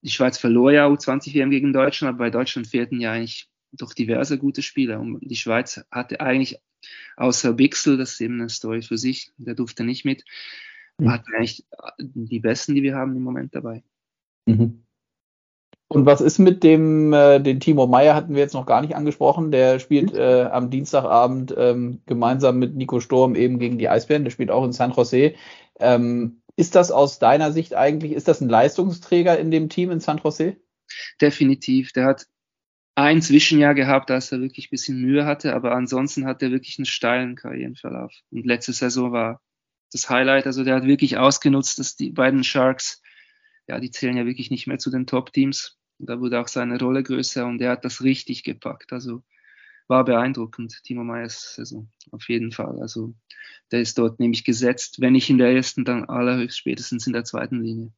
C: die Schweiz verlor ja U20 WM gegen Deutschland, aber bei Deutschland fehlten ja eigentlich doch diverse gute Spieler. Und die Schweiz hatte eigentlich außer Bixel, das ist eben eine Story für sich, der durfte nicht mit, mhm. hat eigentlich die besten, die wir haben im Moment dabei.
B: Mhm. Und was ist mit dem, äh, den Timo Meyer hatten wir jetzt noch gar nicht angesprochen. Der spielt mhm. äh, am Dienstagabend ähm, gemeinsam mit Nico Sturm eben gegen die Eisbären. Der spielt auch in San Jose. Ähm, ist das aus deiner Sicht eigentlich, ist das ein Leistungsträger in dem Team in San Jose?
C: Definitiv. Der hat ein Zwischenjahr gehabt, als er wirklich ein bisschen Mühe hatte, aber ansonsten hat er wirklich einen steilen Karrierenverlauf. Und letzte Saison war das Highlight. Also der hat wirklich ausgenutzt, dass die beiden Sharks, ja, die zählen ja wirklich nicht mehr zu den Top-Teams. Da wurde auch seine Rolle größer und er hat das richtig gepackt. Also war beeindruckend, Timo Meyers Saison, auf jeden Fall. Also der ist dort nämlich gesetzt, wenn nicht in der ersten, dann allerhöchst spätestens in der zweiten Linie.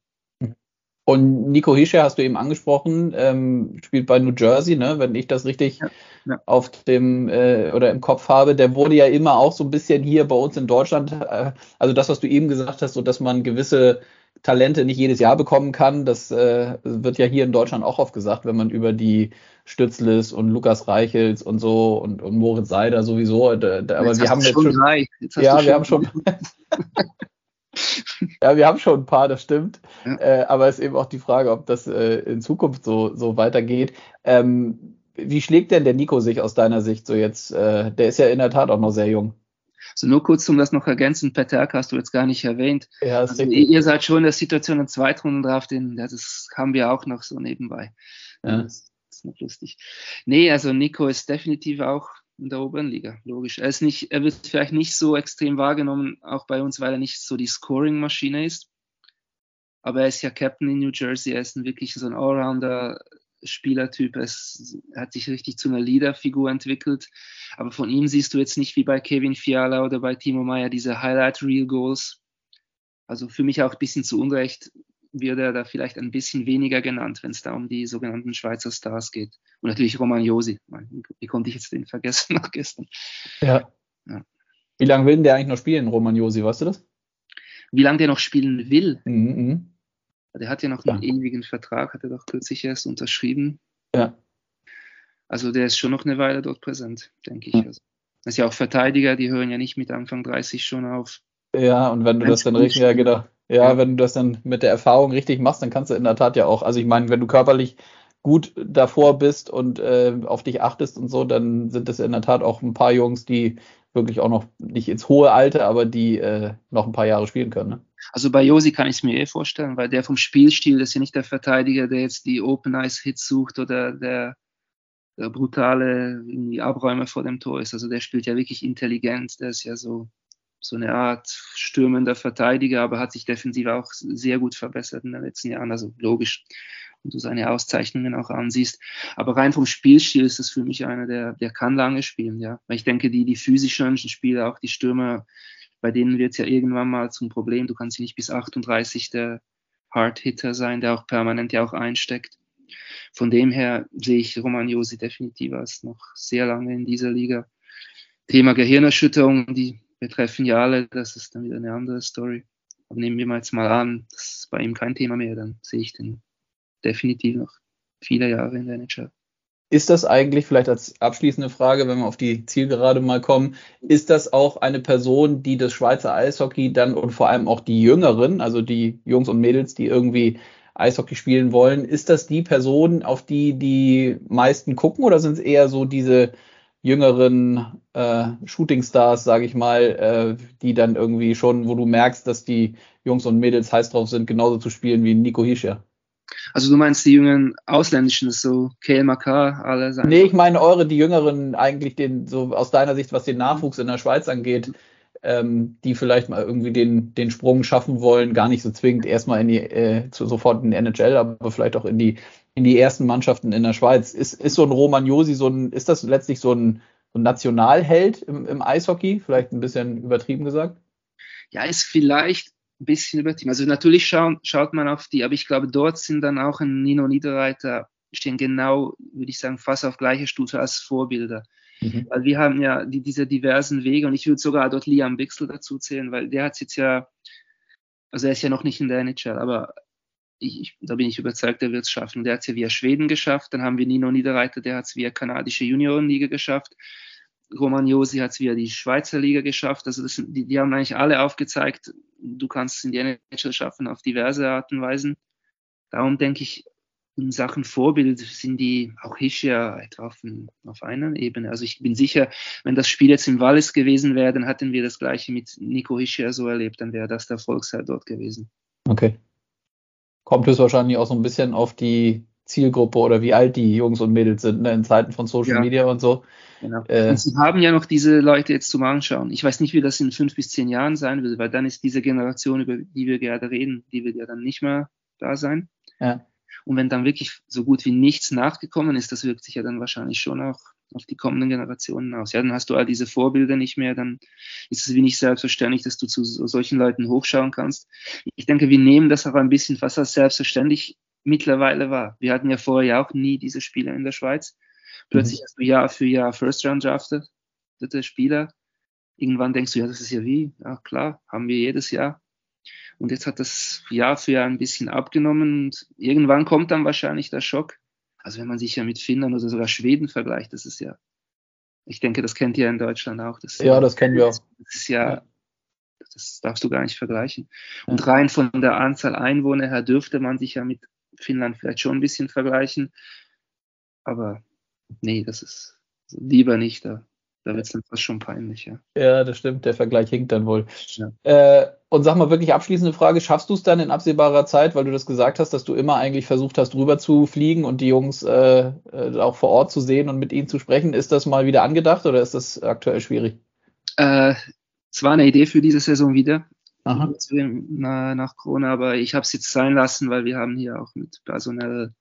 B: Und Nico Hische hast du eben angesprochen, ähm, spielt bei New Jersey, ne? wenn ich das richtig ja, ja. auf dem äh, oder im Kopf habe. Der wurde ja immer auch so ein bisschen hier bei uns in Deutschland, äh, also das, was du eben gesagt hast, so dass man gewisse Talente nicht jedes Jahr bekommen kann, das äh, wird ja hier in Deutschland auch oft gesagt, wenn man über die Stützles und Lukas Reichels und so und, und Moritz Seider sowieso. Da, da, aber wir haben jetzt schon, ja, wir haben schon ja, wir haben schon ein paar, das stimmt. Ja. Äh, aber es ist eben auch die Frage, ob das äh, in Zukunft so, so weitergeht. Ähm, wie schlägt denn der Nico sich aus deiner Sicht so jetzt? Äh, der ist ja in der Tat auch noch sehr jung.
C: So nur kurz, um das noch ergänzen, Peterka hast du jetzt gar nicht erwähnt. Ja, also, ihr seid schon in der Situation im Zweitrunden-Draft, das haben wir auch noch so nebenbei. Ja. Das ist noch lustig. Nee, also Nico ist definitiv auch in der oberen Liga, logisch. Er, ist nicht, er wird vielleicht nicht so extrem wahrgenommen, auch bei uns, weil er nicht so die Scoring-Maschine ist. Aber er ist ja Captain in New Jersey, er ist ein wirklich so ein Allrounder, Spielertyp. Er hat sich richtig zu einer Leaderfigur entwickelt. Aber von ihm siehst du jetzt nicht wie bei Kevin Fiala oder bei Timo Meyer diese Highlight-Real-Goals. Also für mich auch ein bisschen zu Unrecht wird er da vielleicht ein bisschen weniger genannt, wenn es da um die sogenannten Schweizer Stars geht. Und natürlich Roman Josi. Wie konnte ich jetzt den vergessen nach gestern?
B: Ja. ja. Wie lange will denn der eigentlich noch spielen, Roman Josi, weißt du das?
C: Wie lange der noch spielen will? Mhm. Der hat ja noch einen ja. ewigen Vertrag, hat er doch kürzlich erst unterschrieben. Ja. Also der ist schon noch eine Weile dort präsent, denke ich. Ja. Also, das ist ja auch Verteidiger, die hören ja nicht mit Anfang 30 schon auf.
B: Ja, und wenn du das dann richtig, ja genau, ja, ja, wenn du das dann mit der Erfahrung richtig machst, dann kannst du in der Tat ja auch, also ich meine, wenn du körperlich gut davor bist und äh, auf dich achtest und so, dann sind es in der Tat auch ein paar Jungs, die wirklich auch noch nicht ins hohe Alter, aber die äh, noch ein paar Jahre spielen können. Ne?
C: Also bei Josi kann ich es mir eh vorstellen, weil der vom Spielstil, das ist ja nicht der Verteidiger, der jetzt die Open Ice Hits sucht oder der, der brutale Abräumer vor dem Tor ist. Also der spielt ja wirklich intelligent, der ist ja so so eine Art stürmender Verteidiger, aber hat sich defensiv auch sehr gut verbessert in den letzten Jahren. Also logisch, und du seine Auszeichnungen auch ansiehst. Aber rein vom Spielstil ist das für mich einer, der, der kann lange spielen, ja. Weil ich denke, die, die physischen Spieler, auch die Stürmer, bei denen wird es ja irgendwann mal zum Problem. Du kannst nicht bis 38 der Hard-Hitter sein, der auch permanent ja auch einsteckt. Von dem her sehe ich Roman Josi definitiv als noch sehr lange in dieser Liga. Thema Gehirnerschütterung, die betreffen ja alle, das ist dann wieder eine andere Story. Aber nehmen wir mal jetzt mal an, das ist bei ihm kein Thema mehr, dann sehe ich den definitiv noch viele Jahre in der NHL.
B: Ist das eigentlich, vielleicht als abschließende Frage, wenn wir auf die Zielgerade mal kommen, ist das auch eine Person, die das Schweizer Eishockey dann und vor allem auch die Jüngeren, also die Jungs und Mädels, die irgendwie Eishockey spielen wollen, ist das die Person, auf die die meisten gucken oder sind es eher so diese jüngeren äh, Shootingstars, sage ich mal, äh, die dann irgendwie schon, wo du merkst, dass die Jungs und Mädels heiß drauf sind, genauso zu spielen wie Nico Hischer?
C: Also du meinst die jungen ausländischen, so KLMK, alle
B: sein? Nee, ich meine eure, die jüngeren eigentlich den, so aus deiner Sicht, was den Nachwuchs in der Schweiz angeht, ähm, die vielleicht mal irgendwie den, den Sprung schaffen wollen, gar nicht so zwingend erstmal in die, äh, zu, sofort in die NHL, aber vielleicht auch in die, in die ersten Mannschaften in der Schweiz. Ist, ist so ein Romagnosi so ein, ist das letztlich so ein, so ein Nationalheld im, im Eishockey? Vielleicht ein bisschen übertrieben gesagt?
C: Ja, ist vielleicht ein bisschen übertrieben. Also natürlich schauen, schaut man auf die, aber ich glaube, dort sind dann auch ein Nino Niederreiter, stehen genau, würde ich sagen, fast auf gleicher Stufe als Vorbilder. Mhm. Weil wir haben ja die, diese diversen Wege und ich würde sogar dort Liam Bixel dazu zählen, weil der hat jetzt ja, also er ist ja noch nicht in der NHL, aber ich, ich, da bin ich überzeugt, er wird es schaffen. Der hat es ja via Schweden geschafft, dann haben wir Nino Niederreiter, der hat es via kanadische Juniorenliga geschafft. Roman Josi hat es via die Schweizer Liga geschafft. Also das, die, die haben eigentlich alle aufgezeigt, du kannst es in die NHL schaffen auf diverse Arten und Weisen. Darum denke ich, in Sachen Vorbild sind die auch Hischer etwa auf, auf einer Ebene. Also ich bin sicher, wenn das Spiel jetzt im Wallis gewesen wäre, dann hätten wir das gleiche mit Nico Hischer so erlebt, dann wäre das der Volksheld dort gewesen.
B: Okay. Kommt es wahrscheinlich auch so ein bisschen auf die Zielgruppe oder wie alt die Jungs und Mädels sind ne, in Zeiten von Social ja. Media und so.
C: Genau. Äh, und sie haben ja noch diese Leute jetzt zum Anschauen. Ich weiß nicht, wie das in fünf bis zehn Jahren sein wird, weil dann ist diese Generation, über die wir gerade reden, die wird ja dann nicht mehr da sein. Ja. Und wenn dann wirklich so gut wie nichts nachgekommen ist, das wirkt sich ja dann wahrscheinlich schon auch auf die kommenden Generationen aus. Ja, dann hast du all diese Vorbilder nicht mehr, dann ist es wie nicht selbstverständlich, dass du zu solchen Leuten hochschauen kannst. Ich denke, wir nehmen das aber ein bisschen fast als selbstverständlich mittlerweile wahr. Wir hatten ja vorher ja auch nie diese Spieler in der Schweiz. Plötzlich mhm. hast du Jahr für Jahr First Round drafted, der Spieler. Irgendwann denkst du, ja, das ist ja wie, ja klar, haben wir jedes Jahr. Und jetzt hat das Jahr für Jahr ein bisschen abgenommen und irgendwann kommt dann wahrscheinlich der Schock. Also wenn man sich ja mit Finnland oder sogar Schweden vergleicht, das ist ja, ich denke, das kennt ihr in Deutschland auch.
B: Das ja, das kennen wir auch.
C: Das ist ja, das darfst du gar nicht vergleichen. Und rein von der Anzahl Einwohner her dürfte man sich ja mit Finnland vielleicht schon ein bisschen vergleichen. Aber nee, das ist lieber nicht. Da da wird es dann fast schon peinlich, ja.
B: Ja, das stimmt. Der Vergleich hinkt dann wohl. Ja. Äh, und sag mal wirklich abschließende Frage: Schaffst du es dann in absehbarer Zeit, weil du das gesagt hast, dass du immer eigentlich versucht hast, rüber zu fliegen und die Jungs äh, äh, auch vor Ort zu sehen und mit ihnen zu sprechen? Ist das mal wieder angedacht oder ist das aktuell schwierig?
C: Äh, es war eine Idee für diese Saison wieder. Aha. nach Corona, aber ich habe es jetzt sein lassen, weil wir haben hier auch mit personell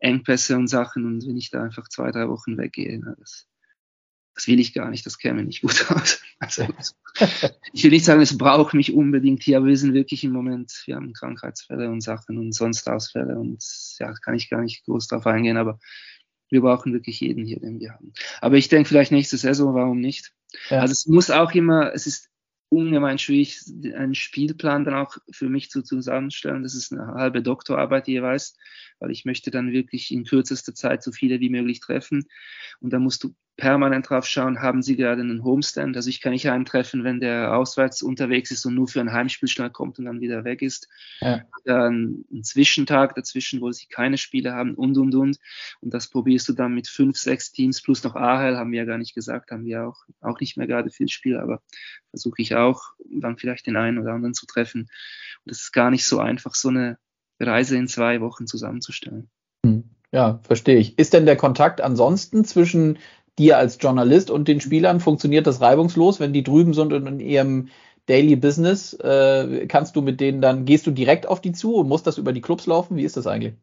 C: Engpässe und Sachen und wenn ich da einfach zwei, drei Wochen weggehe, na, das das will ich gar nicht, das käme nicht gut aus. Also, ich will nicht sagen, es braucht mich unbedingt hier, aber wir sind wirklich im Moment, wir haben Krankheitsfälle und Sachen und sonst Ausfälle und ja, kann ich gar nicht groß drauf eingehen, aber wir brauchen wirklich jeden hier, den wir haben. Aber ich denke vielleicht nächste Saison, warum nicht? Ja. Also es muss auch immer, es ist ungemein schwierig, einen Spielplan dann auch für mich zu zusammenstellen. Das ist eine halbe Doktorarbeit jeweils, weil ich möchte dann wirklich in kürzester Zeit so viele wie möglich treffen. Und da musst du permanent drauf schauen, haben sie gerade einen Homestand. Also ich kann nicht einen treffen, wenn der auswärts unterwegs ist und nur für ein Heimspiel schnell kommt und dann wieder weg ist. Ja. Dann ein Zwischentag dazwischen, wo sie keine Spiele haben und, und, und. Und das probierst du dann mit fünf, sechs Teams plus noch AHL, haben wir ja gar nicht gesagt, haben wir auch, auch nicht mehr gerade viel Spiele, aber versuche ich auch, dann vielleicht den einen oder anderen zu treffen. Und es ist gar nicht so einfach, so eine Reise in zwei Wochen zusammenzustellen.
B: Hm. Ja, verstehe ich. Ist denn der Kontakt ansonsten zwischen dir als Journalist und den Spielern funktioniert das reibungslos, wenn die drüben sind und in ihrem Daily Business, äh, kannst du mit denen dann, gehst du direkt auf die zu und musst das über die Clubs laufen? Wie ist das eigentlich?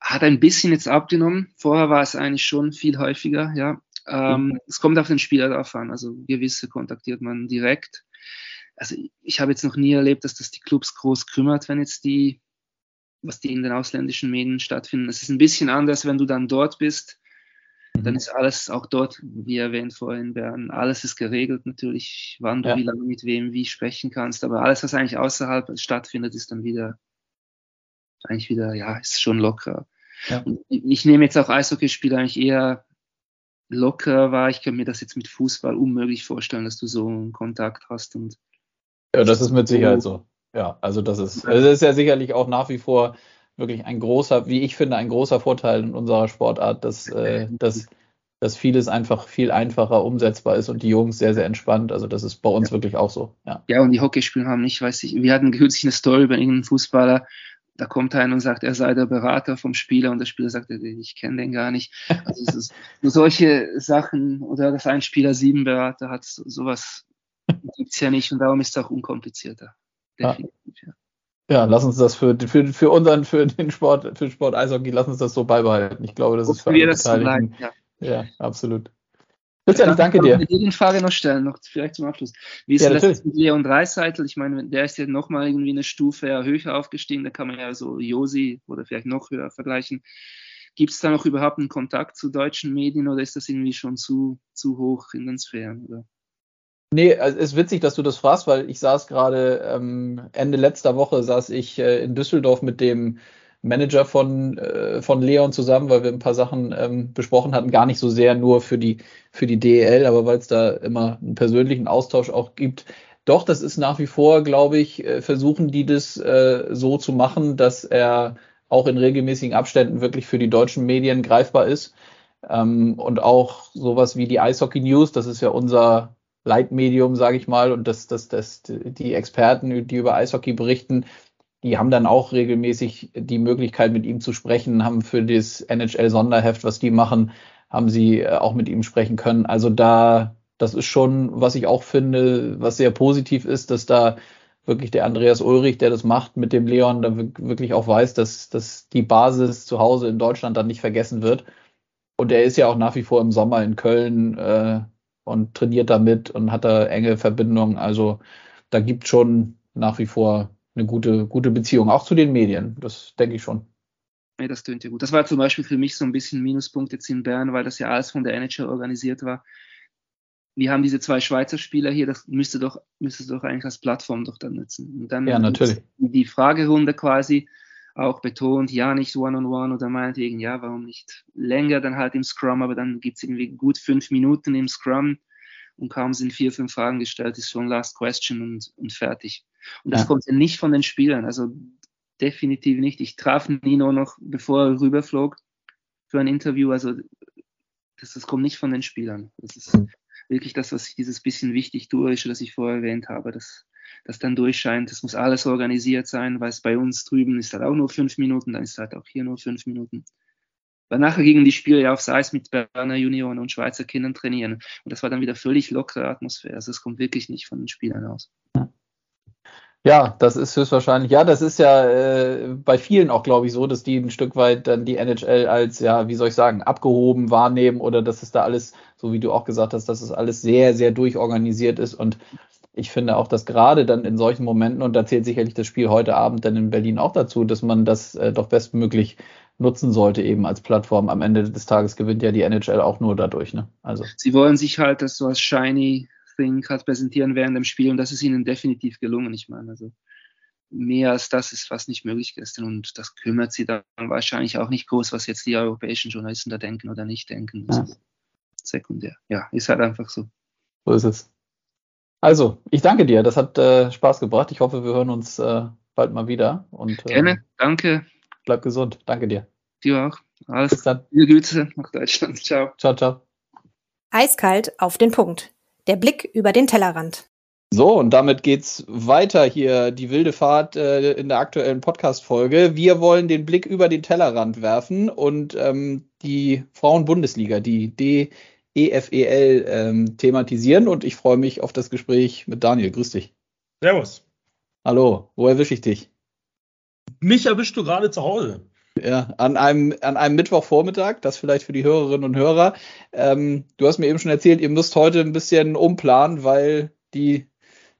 C: Hat ein bisschen jetzt abgenommen. Vorher war es eigentlich schon viel häufiger, ja. Ähm, mhm. Es kommt auf den Spieler drauf an. Also gewisse kontaktiert man direkt. Also ich habe jetzt noch nie erlebt, dass das die Clubs groß kümmert, wenn jetzt die, was die in den ausländischen Medien stattfinden. Es ist ein bisschen anders, wenn du dann dort bist dann mhm. ist alles auch dort, wie erwähnt vorhin, Bern, alles ist geregelt natürlich, wann du ja. wie lange mit wem wie sprechen kannst. Aber alles, was eigentlich außerhalb stattfindet, ist dann wieder, eigentlich wieder, ja, ist schon locker. Ja. ich nehme jetzt auch Eishockeyspiele eigentlich eher locker wahr. Ich kann mir das jetzt mit Fußball unmöglich vorstellen, dass du so einen Kontakt hast und.
B: Ja, das ist mit Sicherheit so. Ja, also das ist, es ist ja sicherlich auch nach wie vor wirklich ein großer, wie ich finde, ein großer Vorteil in unserer Sportart, dass, äh, dass, dass vieles einfach viel einfacher umsetzbar ist und die Jungs sehr, sehr entspannt. Also das ist bei uns ja. wirklich auch so.
C: Ja, ja und die Hockeyspieler haben nicht, weiß ich, wir hatten kürzlich eine Story über irgendeinen Fußballer, da kommt einer und sagt, er sei der Berater vom Spieler und der Spieler sagt, ich kenne den gar nicht. Also es ist nur solche Sachen oder dass ein Spieler sieben Berater hat, sowas gibt's ja nicht und darum ist es auch unkomplizierter.
B: Definitiv, ja. ja. Lass uns das für, für, für unseren, für den Sport, für Sport Eishockey, lass uns das so beibehalten. Ich glaube, das ist für
C: alle Beteiligten. Ja.
B: ja, absolut. Christian, ich danke dir. Ich
C: dir eine Frage noch stellen, noch vielleicht zum Abschluss. Wie ist ja, das mit Leon Dreiseitel? Ich meine, der ist ja nochmal irgendwie eine Stufe höher aufgestiegen, da kann man ja so Josi oder vielleicht noch höher vergleichen. Gibt es da noch überhaupt einen Kontakt zu deutschen Medien oder ist das irgendwie schon zu, zu hoch in den Sphären? Oder?
B: Nee, es ist witzig, dass du das fragst, weil ich saß gerade ähm, Ende letzter Woche saß ich äh, in Düsseldorf mit dem Manager von, äh, von Leon zusammen, weil wir ein paar Sachen ähm, besprochen hatten, gar nicht so sehr nur für die, für die DEL, aber weil es da immer einen persönlichen Austausch auch gibt. Doch, das ist nach wie vor, glaube ich, äh, versuchen die das äh, so zu machen, dass er auch in regelmäßigen Abständen wirklich für die deutschen Medien greifbar ist. Ähm, und auch sowas wie die Eishockey News, das ist ja unser Leitmedium, sage ich mal, und das, das, das, die Experten, die über Eishockey berichten, die haben dann auch regelmäßig die Möglichkeit, mit ihm zu sprechen, haben für das NHL-Sonderheft, was die machen, haben sie äh, auch mit ihm sprechen können. Also da, das ist schon, was ich auch finde, was sehr positiv ist, dass da wirklich der Andreas Ulrich, der das macht mit dem Leon, da wirklich auch weiß, dass, dass die Basis zu Hause in Deutschland dann nicht vergessen wird. Und er ist ja auch nach wie vor im Sommer in Köln äh, und trainiert damit und hat da enge Verbindungen. Also da gibt schon nach wie vor eine gute, gute Beziehung, auch zu den Medien. Das denke ich schon.
C: Ja, das tönt ja gut. Das war zum Beispiel für mich so ein bisschen Minuspunkt jetzt in Bern, weil das ja alles von der NHL organisiert war. Wir haben diese zwei Schweizer Spieler hier, das müsste doch, müsste doch eigentlich als Plattform doch dann nutzen. Und dann
B: ja, natürlich.
C: Die Fragerunde quasi auch betont, ja, nicht One-on-One -on -one oder meinetwegen, ja, warum nicht länger dann halt im Scrum, aber dann gibt es irgendwie gut fünf Minuten im Scrum und kaum sind vier, fünf Fragen gestellt, ist schon Last Question und, und fertig. Und das ja. kommt ja nicht von den Spielern, also definitiv nicht. Ich traf Nino noch, bevor er rüberflog für ein Interview, also das, das kommt nicht von den Spielern. Das ist wirklich das, was ich dieses bisschen wichtig tue, das ich vorher erwähnt habe, das, das dann durchscheint. Das muss alles organisiert sein, weil es bei uns drüben ist halt auch nur fünf Minuten, dann ist halt auch hier nur fünf Minuten. Weil nachher gingen die Spiele ja aufs Eis mit Berner Junioren und Schweizer Kindern trainieren. Und das war dann wieder völlig lockere Atmosphäre. Also es kommt wirklich nicht von den Spielern aus.
B: Ja, das ist höchstwahrscheinlich. Ja, das ist ja äh, bei vielen auch, glaube ich, so, dass die ein Stück weit dann die NHL als, ja, wie soll ich sagen, abgehoben wahrnehmen oder dass es da alles, so wie du auch gesagt hast, dass es alles sehr, sehr durchorganisiert ist. Und ich finde auch, dass gerade dann in solchen Momenten, und da zählt sicherlich das Spiel heute Abend dann in Berlin auch dazu, dass man das äh, doch bestmöglich nutzen sollte, eben als Plattform. Am Ende des Tages gewinnt ja die NHL auch nur dadurch. Ne?
C: Also. Sie wollen sich halt das so als shiny Thing halt präsentieren während dem Spiel und das ist ihnen definitiv gelungen. Ich meine, also mehr als das ist fast nicht möglich gestern und das kümmert sie dann wahrscheinlich auch nicht groß, was jetzt die europäischen Journalisten da denken oder nicht denken. Das ja. ist sekundär. Ja, ist halt einfach so.
B: So ist es. Also, ich danke dir. Das hat äh, Spaß gebracht. Ich hoffe, wir hören uns äh, bald mal wieder. Und,
C: äh, Gerne, danke.
B: Bleib gesund. Danke dir.
C: Dir auch. Alles Bis dann. Viele Grüße nach Deutschland. Ciao.
B: Ciao, ciao.
D: Eiskalt auf den Punkt. Der Blick über den Tellerrand.
B: So, und damit geht's weiter hier, die wilde Fahrt äh, in der aktuellen Podcast-Folge. Wir wollen den Blick über den Tellerrand werfen und ähm, die Frauen-Bundesliga, die DEFEL, ähm, thematisieren. Und ich freue mich auf das Gespräch mit Daniel. Grüß dich.
E: Servus.
B: Hallo, wo erwische ich dich?
E: Mich erwischst du gerade zu Hause.
B: Ja, an einem, an einem Mittwochvormittag, das vielleicht für die Hörerinnen und Hörer. Ähm, du hast mir eben schon erzählt, ihr müsst heute ein bisschen umplanen, weil die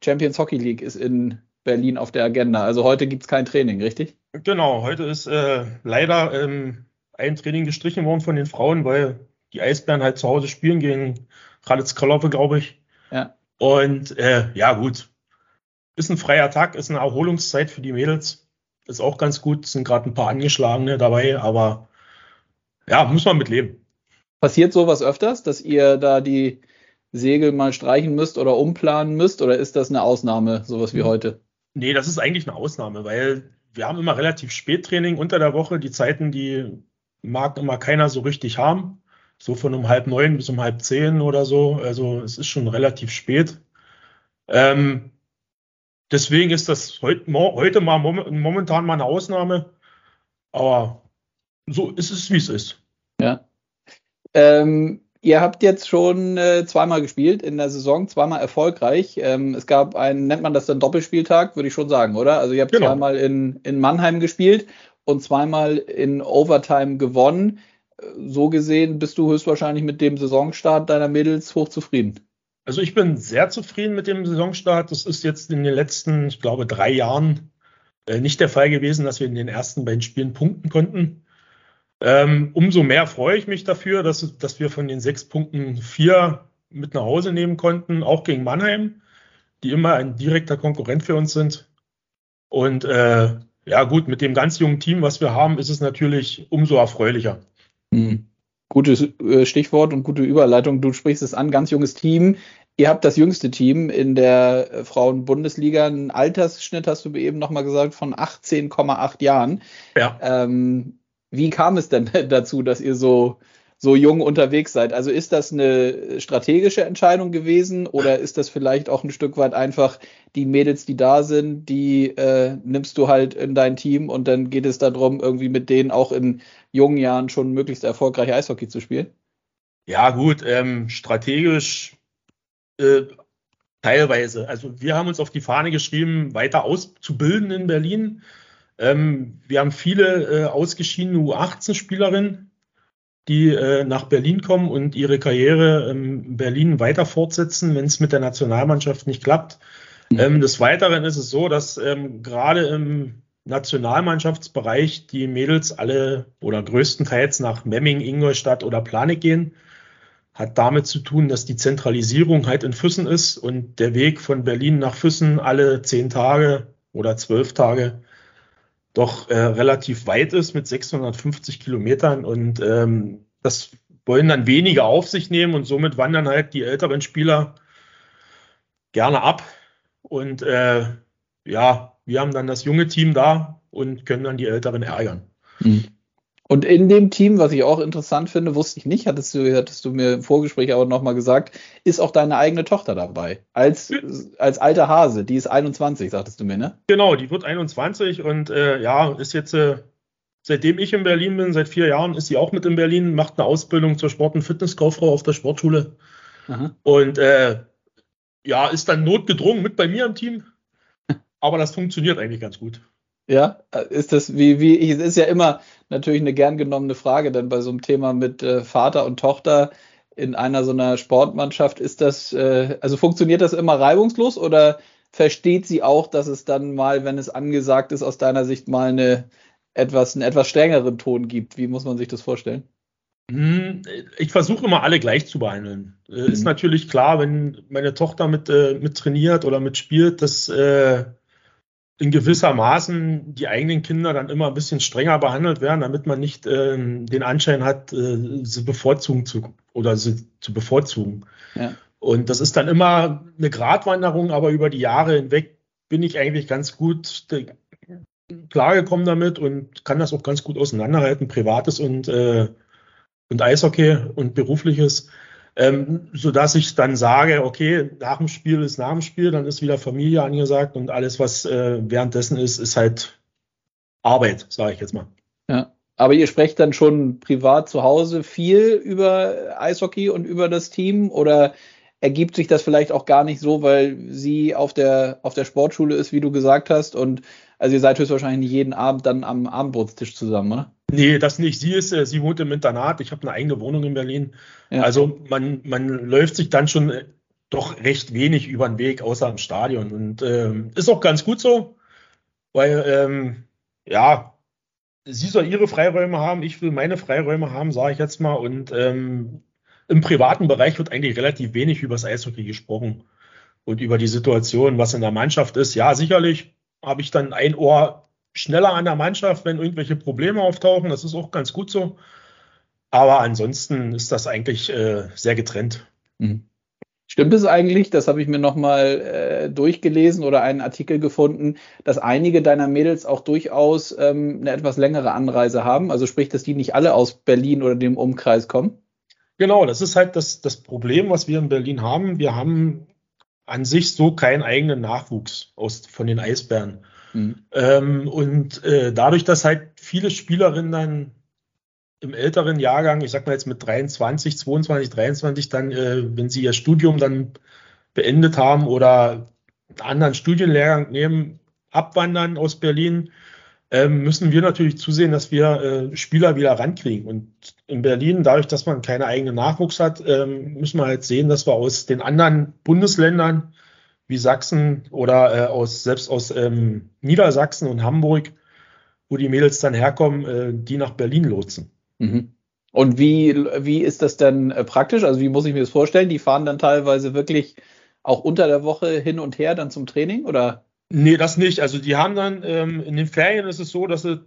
B: Champions Hockey League ist in Berlin auf der Agenda. Also heute gibt es kein Training, richtig?
E: Genau, heute ist äh, leider ähm, ein Training gestrichen worden von den Frauen, weil die Eisbären halt zu Hause spielen gegen Raditz Kraloppe, glaube ich. Ja. Und äh, ja, gut. Ist ein freier Tag, ist eine Erholungszeit für die Mädels ist auch ganz gut. Sind gerade ein paar angeschlagene dabei, aber ja, muss man mit leben.
B: Passiert sowas öfters, dass ihr da die Segel mal streichen müsst oder umplanen müsst? Oder ist das eine Ausnahme, sowas wie hm. heute?
E: Nee, das ist eigentlich eine Ausnahme, weil wir haben immer relativ spät Training unter der Woche. Die Zeiten, die mag immer keiner so richtig haben. So von um halb neun bis um halb zehn oder so. Also es ist schon relativ spät. Ähm, Deswegen ist das heute, heute mal momentan mal eine Ausnahme. Aber so ist es, wie es ist.
B: Ja. Ähm, ihr habt jetzt schon äh, zweimal gespielt in der Saison, zweimal erfolgreich. Ähm, es gab einen, nennt man das dann Doppelspieltag, würde ich schon sagen, oder? Also ihr habt genau. zweimal in, in Mannheim gespielt und zweimal in Overtime gewonnen. So gesehen bist du höchstwahrscheinlich mit dem Saisonstart deiner Mädels hochzufrieden.
E: Also ich bin sehr zufrieden mit dem Saisonstart. Das ist jetzt in den letzten, ich glaube, drei Jahren äh, nicht der Fall gewesen, dass wir in den ersten beiden Spielen punkten konnten. Ähm, umso mehr freue ich mich dafür, dass, dass wir von den sechs Punkten vier mit nach Hause nehmen konnten, auch gegen Mannheim, die immer ein direkter Konkurrent für uns sind. Und äh, ja gut, mit dem ganz jungen Team, was wir haben, ist es natürlich umso erfreulicher.
B: Mhm. Gutes äh, Stichwort und gute Überleitung. Du sprichst es an, ganz junges Team. Ihr habt das jüngste Team in der äh, Frauen-Bundesliga. Ein Altersschnitt hast du eben nochmal gesagt von 18,8 Jahren. Ja. Ähm, wie kam es denn dazu, dass ihr so so jung unterwegs seid. Also ist das eine strategische Entscheidung gewesen oder ist das vielleicht auch ein Stück weit einfach die Mädels, die da sind, die äh, nimmst du halt in dein Team und dann geht es darum, irgendwie mit denen auch in jungen Jahren schon möglichst erfolgreich Eishockey zu spielen?
E: Ja, gut, ähm, strategisch äh, teilweise. Also wir haben uns auf die Fahne geschrieben, weiter auszubilden in Berlin. Ähm, wir haben viele äh, ausgeschiedene U18-Spielerinnen die äh, nach Berlin kommen und ihre Karriere in Berlin weiter fortsetzen, wenn es mit der Nationalmannschaft nicht klappt. Mhm. Ähm, des Weiteren ist es so, dass ähm, gerade im Nationalmannschaftsbereich die Mädels alle oder größtenteils nach Memming, Ingolstadt oder Planik gehen. Hat damit zu tun, dass die Zentralisierung halt in Füssen ist und der Weg von Berlin nach Füssen alle zehn Tage oder zwölf Tage doch äh, relativ weit ist mit 650 Kilometern und ähm, das wollen dann weniger auf sich nehmen und somit wandern halt die älteren Spieler gerne ab und äh, ja, wir haben dann das junge Team da und können dann die Älteren ärgern.
B: Mhm. Und in dem Team, was ich auch interessant finde, wusste ich nicht, hattest du, hattest du mir im Vorgespräch aber nochmal gesagt, ist auch deine eigene Tochter dabei. Als, als alter Hase, die ist 21, sagtest du mir, ne?
E: Genau, die wird 21 und äh, ja, ist jetzt, äh, seitdem ich in Berlin bin, seit vier Jahren, ist sie auch mit in Berlin, macht eine Ausbildung zur Sport- und Fitnesskauffrau auf der Sportschule. Aha. Und äh, ja, ist dann notgedrungen mit bei mir im Team. Aber das funktioniert eigentlich ganz gut.
B: Ja, ist das wie, wie, es ist ja immer natürlich eine gern genommene Frage, dann bei so einem Thema mit äh, Vater und Tochter in einer so einer Sportmannschaft, ist das, äh, also funktioniert das immer reibungslos oder versteht sie auch, dass es dann mal, wenn es angesagt ist, aus deiner Sicht mal eine etwas, einen etwas strengeren Ton gibt? Wie muss man sich das vorstellen?
E: Hm, ich versuche immer alle gleich zu behandeln. Äh, mhm. Ist natürlich klar, wenn meine Tochter mit, äh, mit trainiert oder mitspielt, dass äh, in gewisser Maßen die eigenen Kinder dann immer ein bisschen strenger behandelt werden, damit man nicht äh, den Anschein hat, äh, sie bevorzugen zu oder sie zu bevorzugen. Ja. Und das ist dann immer eine Gratwanderung, aber über die Jahre hinweg bin ich eigentlich ganz gut äh, klargekommen damit und kann das auch ganz gut auseinanderhalten, privates und, äh, und Eishockey und berufliches ähm, sodass ich dann sage, okay, nach dem Spiel ist nach dem Spiel, dann ist wieder Familie angesagt und alles, was äh, währenddessen ist, ist halt Arbeit, sage ich jetzt mal.
B: Ja. Aber ihr sprecht dann schon privat zu Hause viel über Eishockey und über das Team oder ergibt sich das vielleicht auch gar nicht so, weil sie auf der, auf der Sportschule ist, wie du gesagt hast und also ihr seid höchstwahrscheinlich nicht jeden Abend dann am Abendbrotstisch zusammen, oder?
E: Nee, das nicht. Sie ist, äh, sie wohnt im Internat. Ich habe eine eigene Wohnung in Berlin. Ja. Also man, man läuft sich dann schon äh, doch recht wenig über den Weg, außer im Stadion. Und ähm, ist auch ganz gut so, weil ähm, ja, sie soll ihre Freiräume haben, ich will meine Freiräume haben, sage ich jetzt mal. Und ähm, im privaten Bereich wird eigentlich relativ wenig über das Eishockey gesprochen und über die Situation, was in der Mannschaft ist. Ja, sicherlich habe ich dann ein Ohr schneller an der Mannschaft, wenn irgendwelche Probleme auftauchen. Das ist auch ganz gut so. Aber ansonsten ist das eigentlich äh, sehr getrennt. Mhm.
B: Stimmt es eigentlich, das habe ich mir nochmal äh, durchgelesen oder einen Artikel gefunden, dass einige deiner Mädels auch durchaus ähm, eine etwas längere Anreise haben? Also sprich, dass die nicht alle aus Berlin oder dem Umkreis kommen?
E: Genau, das ist halt das, das Problem, was wir in Berlin haben. Wir haben an sich so keinen eigenen Nachwuchs aus, von den Eisbären. Mhm. Ähm, und äh, dadurch, dass halt viele Spielerinnen dann im älteren Jahrgang, ich sag mal jetzt mit 23, 22, 23, dann, äh, wenn sie ihr Studium dann beendet haben oder einen anderen Studienlehrgang nehmen, abwandern aus Berlin, ähm, müssen wir natürlich zusehen, dass wir äh, Spieler wieder rankriegen. Und in Berlin, dadurch, dass man keine eigene Nachwuchs hat, ähm, müssen wir halt sehen, dass wir aus den anderen Bundesländern wie Sachsen oder äh, aus, selbst aus ähm, Niedersachsen und Hamburg, wo die Mädels dann herkommen, äh, die nach Berlin lotsen.
B: Mhm. Und wie, wie ist das denn äh, praktisch? Also wie muss ich mir das vorstellen? Die fahren dann teilweise wirklich auch unter der Woche hin und her dann zum Training oder?
E: Nee, das nicht. Also die haben dann, ähm, in den Ferien ist es so, dass sie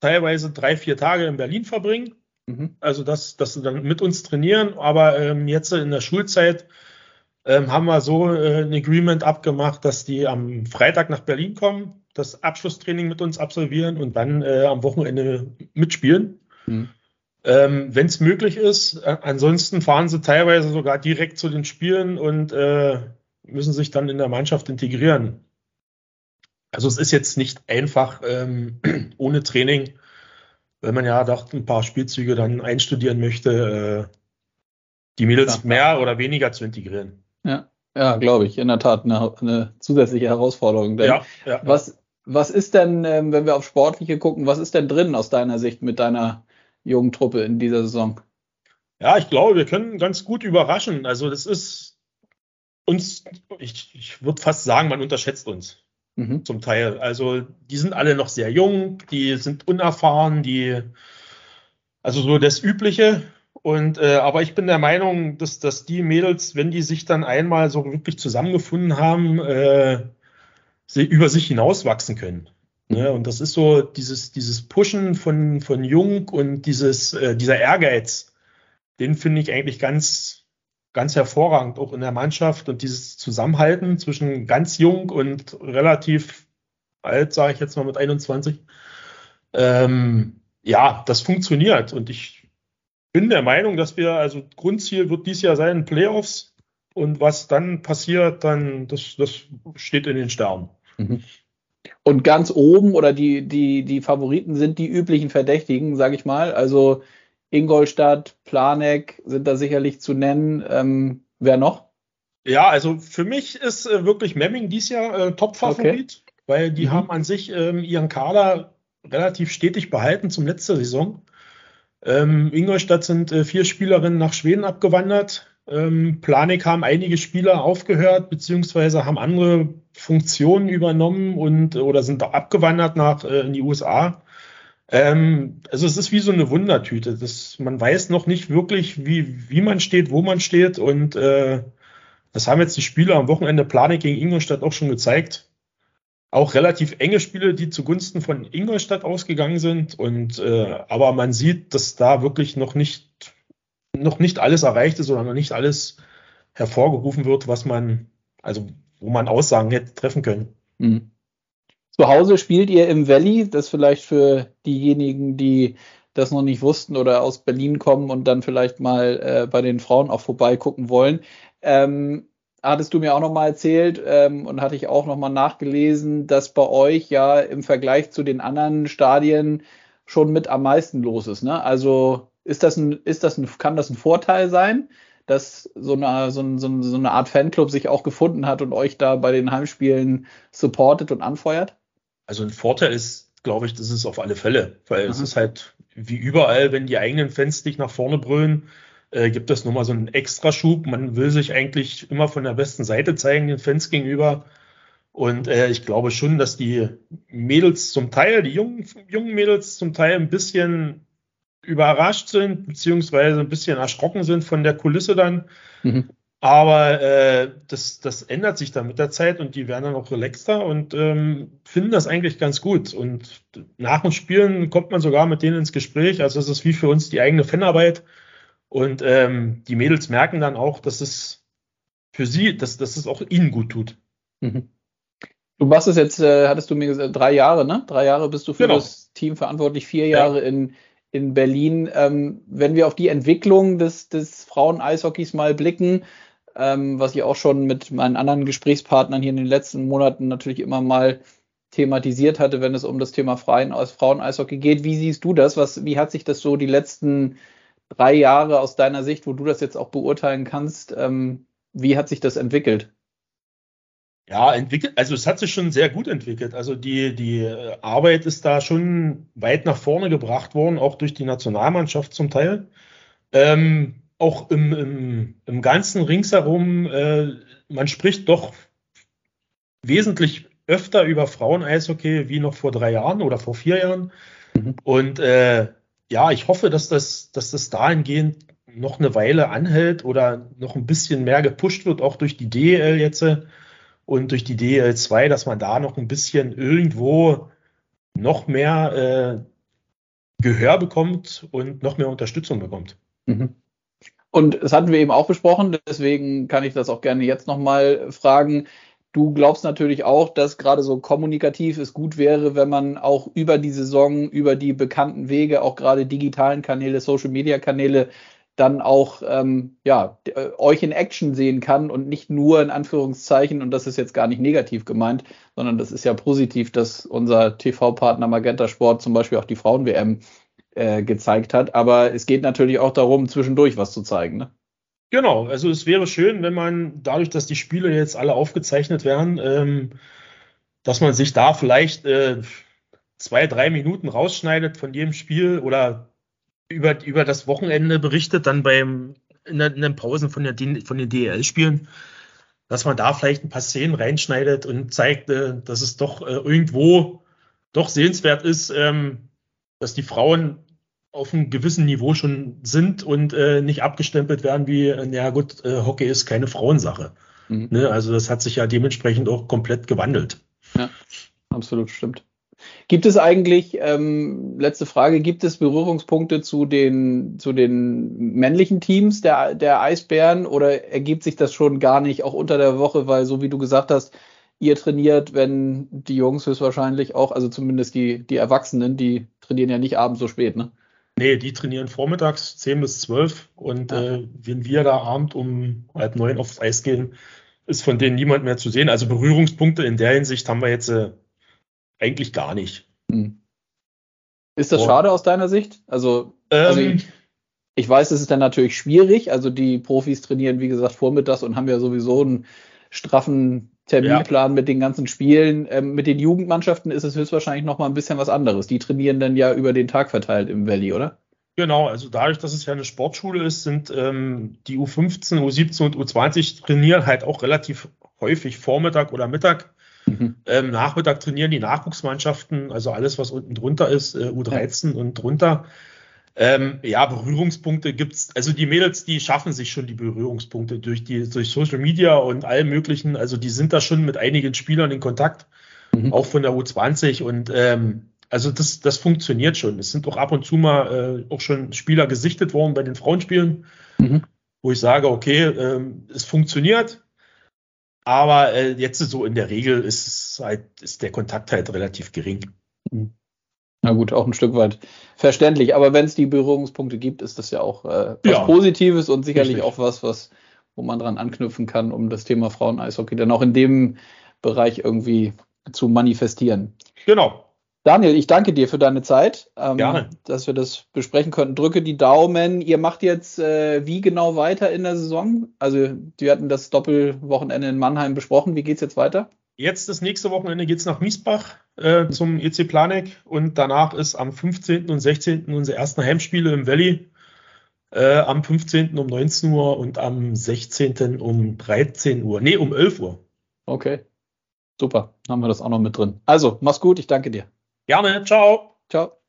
E: teilweise drei, vier Tage in Berlin verbringen. Mhm. Also dass, dass sie dann mit uns trainieren. Aber ähm, jetzt in der Schulzeit ähm, haben wir so äh, ein Agreement abgemacht, dass die am Freitag nach Berlin kommen, das Abschlusstraining mit uns absolvieren und dann äh, am Wochenende mitspielen. Mhm. Ähm, Wenn es möglich ist. Äh, ansonsten fahren sie teilweise sogar direkt zu den Spielen und äh, müssen sich dann in der Mannschaft integrieren. Also es ist jetzt nicht einfach ähm, ohne Training, wenn man ja doch ein paar Spielzüge dann einstudieren möchte, äh, die Mädels mehr oder weniger zu integrieren.
B: Ja, ja, glaube ich. In der Tat eine, eine zusätzliche Herausforderung. Ja, ja, was, was ist denn, ähm, wenn wir auf Sportliche gucken, was ist denn drin aus deiner Sicht mit deiner jungen Truppe in dieser Saison?
E: Ja, ich glaube, wir können ganz gut überraschen. Also das ist uns, ich, ich würde fast sagen, man unterschätzt uns mhm. zum Teil. Also die sind alle noch sehr jung, die sind unerfahren, die, also so das Übliche. Und äh, aber ich bin der Meinung, dass, dass die Mädels, wenn die sich dann einmal so wirklich zusammengefunden haben, äh, sie über sich hinauswachsen können. Ne? Und das ist so dieses, dieses Pushen von, von Jung und dieses, äh, dieser Ehrgeiz, den finde ich eigentlich ganz, ganz hervorragend, auch in der Mannschaft und dieses Zusammenhalten zwischen ganz jung und relativ alt, sage ich jetzt mal mit 21. Ähm, ja, das funktioniert und ich bin der Meinung, dass wir, also Grundziel wird dies Jahr sein, Playoffs und was dann passiert, dann, das, das steht in den Sternen. Mhm.
B: Und ganz oben oder die, die, die Favoriten sind die üblichen Verdächtigen, sage ich mal. Also Ingolstadt, Planek sind da sicherlich zu nennen. Ähm, wer noch?
E: Ja, also für mich ist äh, wirklich Memming dies Jahr äh, Top-Favorit, okay. weil die mhm. haben an sich ähm, ihren Kader relativ stetig behalten zum letzten Saison. Ähm, Ingolstadt sind äh, vier Spielerinnen nach Schweden abgewandert. Ähm, Planik haben einige Spieler aufgehört, beziehungsweise haben andere Funktionen übernommen und oder sind abgewandert nach äh, in die USA. Ähm, also es ist wie so eine Wundertüte. Das, man weiß noch nicht wirklich, wie, wie man steht, wo man steht. Und äh, das haben jetzt die Spieler am Wochenende Planik gegen Ingolstadt auch schon gezeigt. Auch relativ enge Spiele, die zugunsten von Ingolstadt ausgegangen sind. Und äh, aber man sieht, dass da wirklich noch nicht, noch nicht alles erreicht ist oder noch nicht alles hervorgerufen wird, was man, also wo man Aussagen hätte treffen können. Mhm.
B: Zu Hause spielt ihr im Valley, das vielleicht für diejenigen, die das noch nicht wussten oder aus Berlin kommen und dann vielleicht mal äh, bei den Frauen auch vorbeigucken wollen. Ähm, hattest du mir auch noch mal erzählt ähm, und hatte ich auch noch mal nachgelesen, dass bei euch ja im Vergleich zu den anderen Stadien schon mit am meisten los ist. Ne? Also ist das ein, ist das ein, kann das ein Vorteil sein, dass so eine, so, so, so eine Art Fanclub sich auch gefunden hat und euch da bei den Heimspielen supportet und anfeuert?
E: Also ein Vorteil ist, glaube ich, das ist auf alle Fälle, weil Aha. es ist halt wie überall, wenn die eigenen Fans dich nach vorne brüllen, äh, gibt es nochmal so einen Extraschub. Man will sich eigentlich immer von der besten Seite zeigen, den Fans gegenüber. Und äh, ich glaube schon, dass die Mädels zum Teil, die jungen, jungen Mädels zum Teil ein bisschen überrascht sind, beziehungsweise ein bisschen erschrocken sind von der Kulisse dann. Mhm. Aber äh, das, das ändert sich dann mit der Zeit und die werden dann auch relaxter und ähm, finden das eigentlich ganz gut. Und nach dem Spielen kommt man sogar mit denen ins Gespräch. Also es ist wie für uns die eigene Fanarbeit. Und ähm, die Mädels merken dann auch, dass es für sie, dass, dass es auch ihnen gut tut. Mhm.
B: Du machst es jetzt, äh, hattest du mir gesagt, drei Jahre, ne? Drei Jahre bist du für genau. das Team verantwortlich, vier Jahre ja. in, in Berlin. Ähm, wenn wir auf die Entwicklung des, des Frauen-Eishockeys mal blicken, ähm, was ich auch schon mit meinen anderen Gesprächspartnern hier in den letzten Monaten natürlich immer mal thematisiert hatte, wenn es um das Thema Freien Frauen-Eishockey geht. Wie siehst du das? Was, wie hat sich das so die letzten drei Jahre aus deiner Sicht, wo du das jetzt auch beurteilen kannst, ähm, wie hat sich das entwickelt?
E: Ja, entwickelt, also es hat sich schon sehr gut entwickelt. Also die, die Arbeit ist da schon weit nach vorne gebracht worden, auch durch die Nationalmannschaft zum Teil. Ähm, auch im, im, im ganzen ringsherum, äh, man spricht doch wesentlich öfter über Frauen-Eishockey wie noch vor drei Jahren oder vor vier Jahren. Mhm. Und äh, ja, ich hoffe, dass das, dass das dahingehend noch eine Weile anhält oder noch ein bisschen mehr gepusht wird, auch durch die DL jetzt und durch die DL2, dass man da noch ein bisschen irgendwo noch mehr äh, Gehör bekommt und noch mehr Unterstützung bekommt. Mhm.
B: Und das hatten wir eben auch besprochen, deswegen kann ich das auch gerne jetzt nochmal fragen. Du glaubst natürlich auch, dass gerade so kommunikativ es gut wäre, wenn man auch über die Saison, über die bekannten Wege, auch gerade digitalen Kanäle, Social Media Kanäle, dann auch ähm, ja, äh, euch in Action sehen kann und nicht nur in Anführungszeichen, und das ist jetzt gar nicht negativ gemeint, sondern das ist ja positiv, dass unser TV-Partner Magenta Sport zum Beispiel auch die Frauen-WM äh, gezeigt hat. Aber es geht natürlich auch darum, zwischendurch was zu zeigen. Ne?
E: Genau, also es wäre schön, wenn man dadurch, dass die Spiele jetzt alle aufgezeichnet werden, ähm, dass man sich da vielleicht äh, zwei, drei Minuten rausschneidet von jedem Spiel oder über, über das Wochenende berichtet, dann beim in, der, in den Pausen von, der, von den DEL-Spielen, dass man da vielleicht ein paar Szenen reinschneidet und zeigt, äh, dass es doch äh, irgendwo doch sehenswert ist, ähm, dass die Frauen auf einem gewissen Niveau schon sind und äh, nicht abgestempelt werden wie, äh, ja gut, äh, Hockey ist keine Frauensache. Mhm. Ne? Also das hat sich ja dementsprechend auch komplett gewandelt.
B: Ja, absolut stimmt. Gibt es eigentlich, ähm, letzte Frage, gibt es Berührungspunkte zu den, zu den männlichen Teams der, der Eisbären oder ergibt sich das schon gar nicht, auch unter der Woche, weil so wie du gesagt hast, ihr trainiert, wenn die Jungs höchstwahrscheinlich auch, also zumindest die, die Erwachsenen, die trainieren ja nicht abends so spät, ne?
E: Nee, die trainieren vormittags 10 bis 12 und ja. äh, wenn wir da abend um halb neun aufs Eis gehen, ist von denen niemand mehr zu sehen. Also Berührungspunkte in der Hinsicht haben wir jetzt äh, eigentlich gar nicht. Hm.
B: Ist das oh. schade aus deiner Sicht? Also, also ähm, ich, ich, weiß, es ist dann natürlich schwierig. Also die Profis trainieren, wie gesagt, vormittags und haben ja sowieso einen straffen Terminplan ja. mit den ganzen Spielen. Ähm, mit den Jugendmannschaften ist es höchstwahrscheinlich noch mal ein bisschen was anderes. Die trainieren dann ja über den Tag verteilt im Valley, oder?
E: Genau, also dadurch, dass es ja eine Sportschule ist, sind ähm, die U15, U17 und U20 trainieren halt auch relativ häufig Vormittag oder Mittag. Mhm. Ähm, Nachmittag trainieren die Nachwuchsmannschaften, also alles, was unten drunter ist, äh, U13 ja. und drunter. Ähm, ja, Berührungspunkte gibt's. Also die Mädels, die schaffen sich schon die Berührungspunkte durch die durch Social Media und allem möglichen. Also die sind da schon mit einigen Spielern in Kontakt, mhm. auch von der U20 und ähm, also das, das funktioniert schon. Es sind auch ab und zu mal äh, auch schon Spieler gesichtet worden bei den Frauenspielen, mhm. wo ich sage, okay, ähm, es funktioniert. Aber äh, jetzt so in der Regel ist, halt, ist der Kontakt halt relativ gering.
B: Mhm. Na gut, auch ein Stück weit verständlich. Aber wenn es die Berührungspunkte gibt, ist das ja auch äh, was ja, Positives und sicherlich richtig. auch was, was, wo man dran anknüpfen kann, um das Thema Frauen-Eishockey dann auch in dem Bereich irgendwie zu manifestieren.
E: Genau.
B: Daniel, ich danke dir für deine Zeit, ähm, Gerne. dass wir das besprechen konnten. Drücke die Daumen. Ihr macht jetzt äh, wie genau weiter in der Saison? Also, wir hatten das Doppelwochenende in Mannheim besprochen. Wie geht es jetzt weiter?
E: Jetzt das nächste Wochenende geht es nach Miesbach äh, zum EC Planek und danach ist am 15. und 16. unsere ersten Heimspiele im Valley. Äh, am 15. um 19 Uhr und am 16. um 13 Uhr. Nee, um 11 Uhr.
B: Okay. Super. Haben wir das auch noch mit drin. Also, mach's gut. Ich danke dir.
E: Gerne. Ciao. Ciao.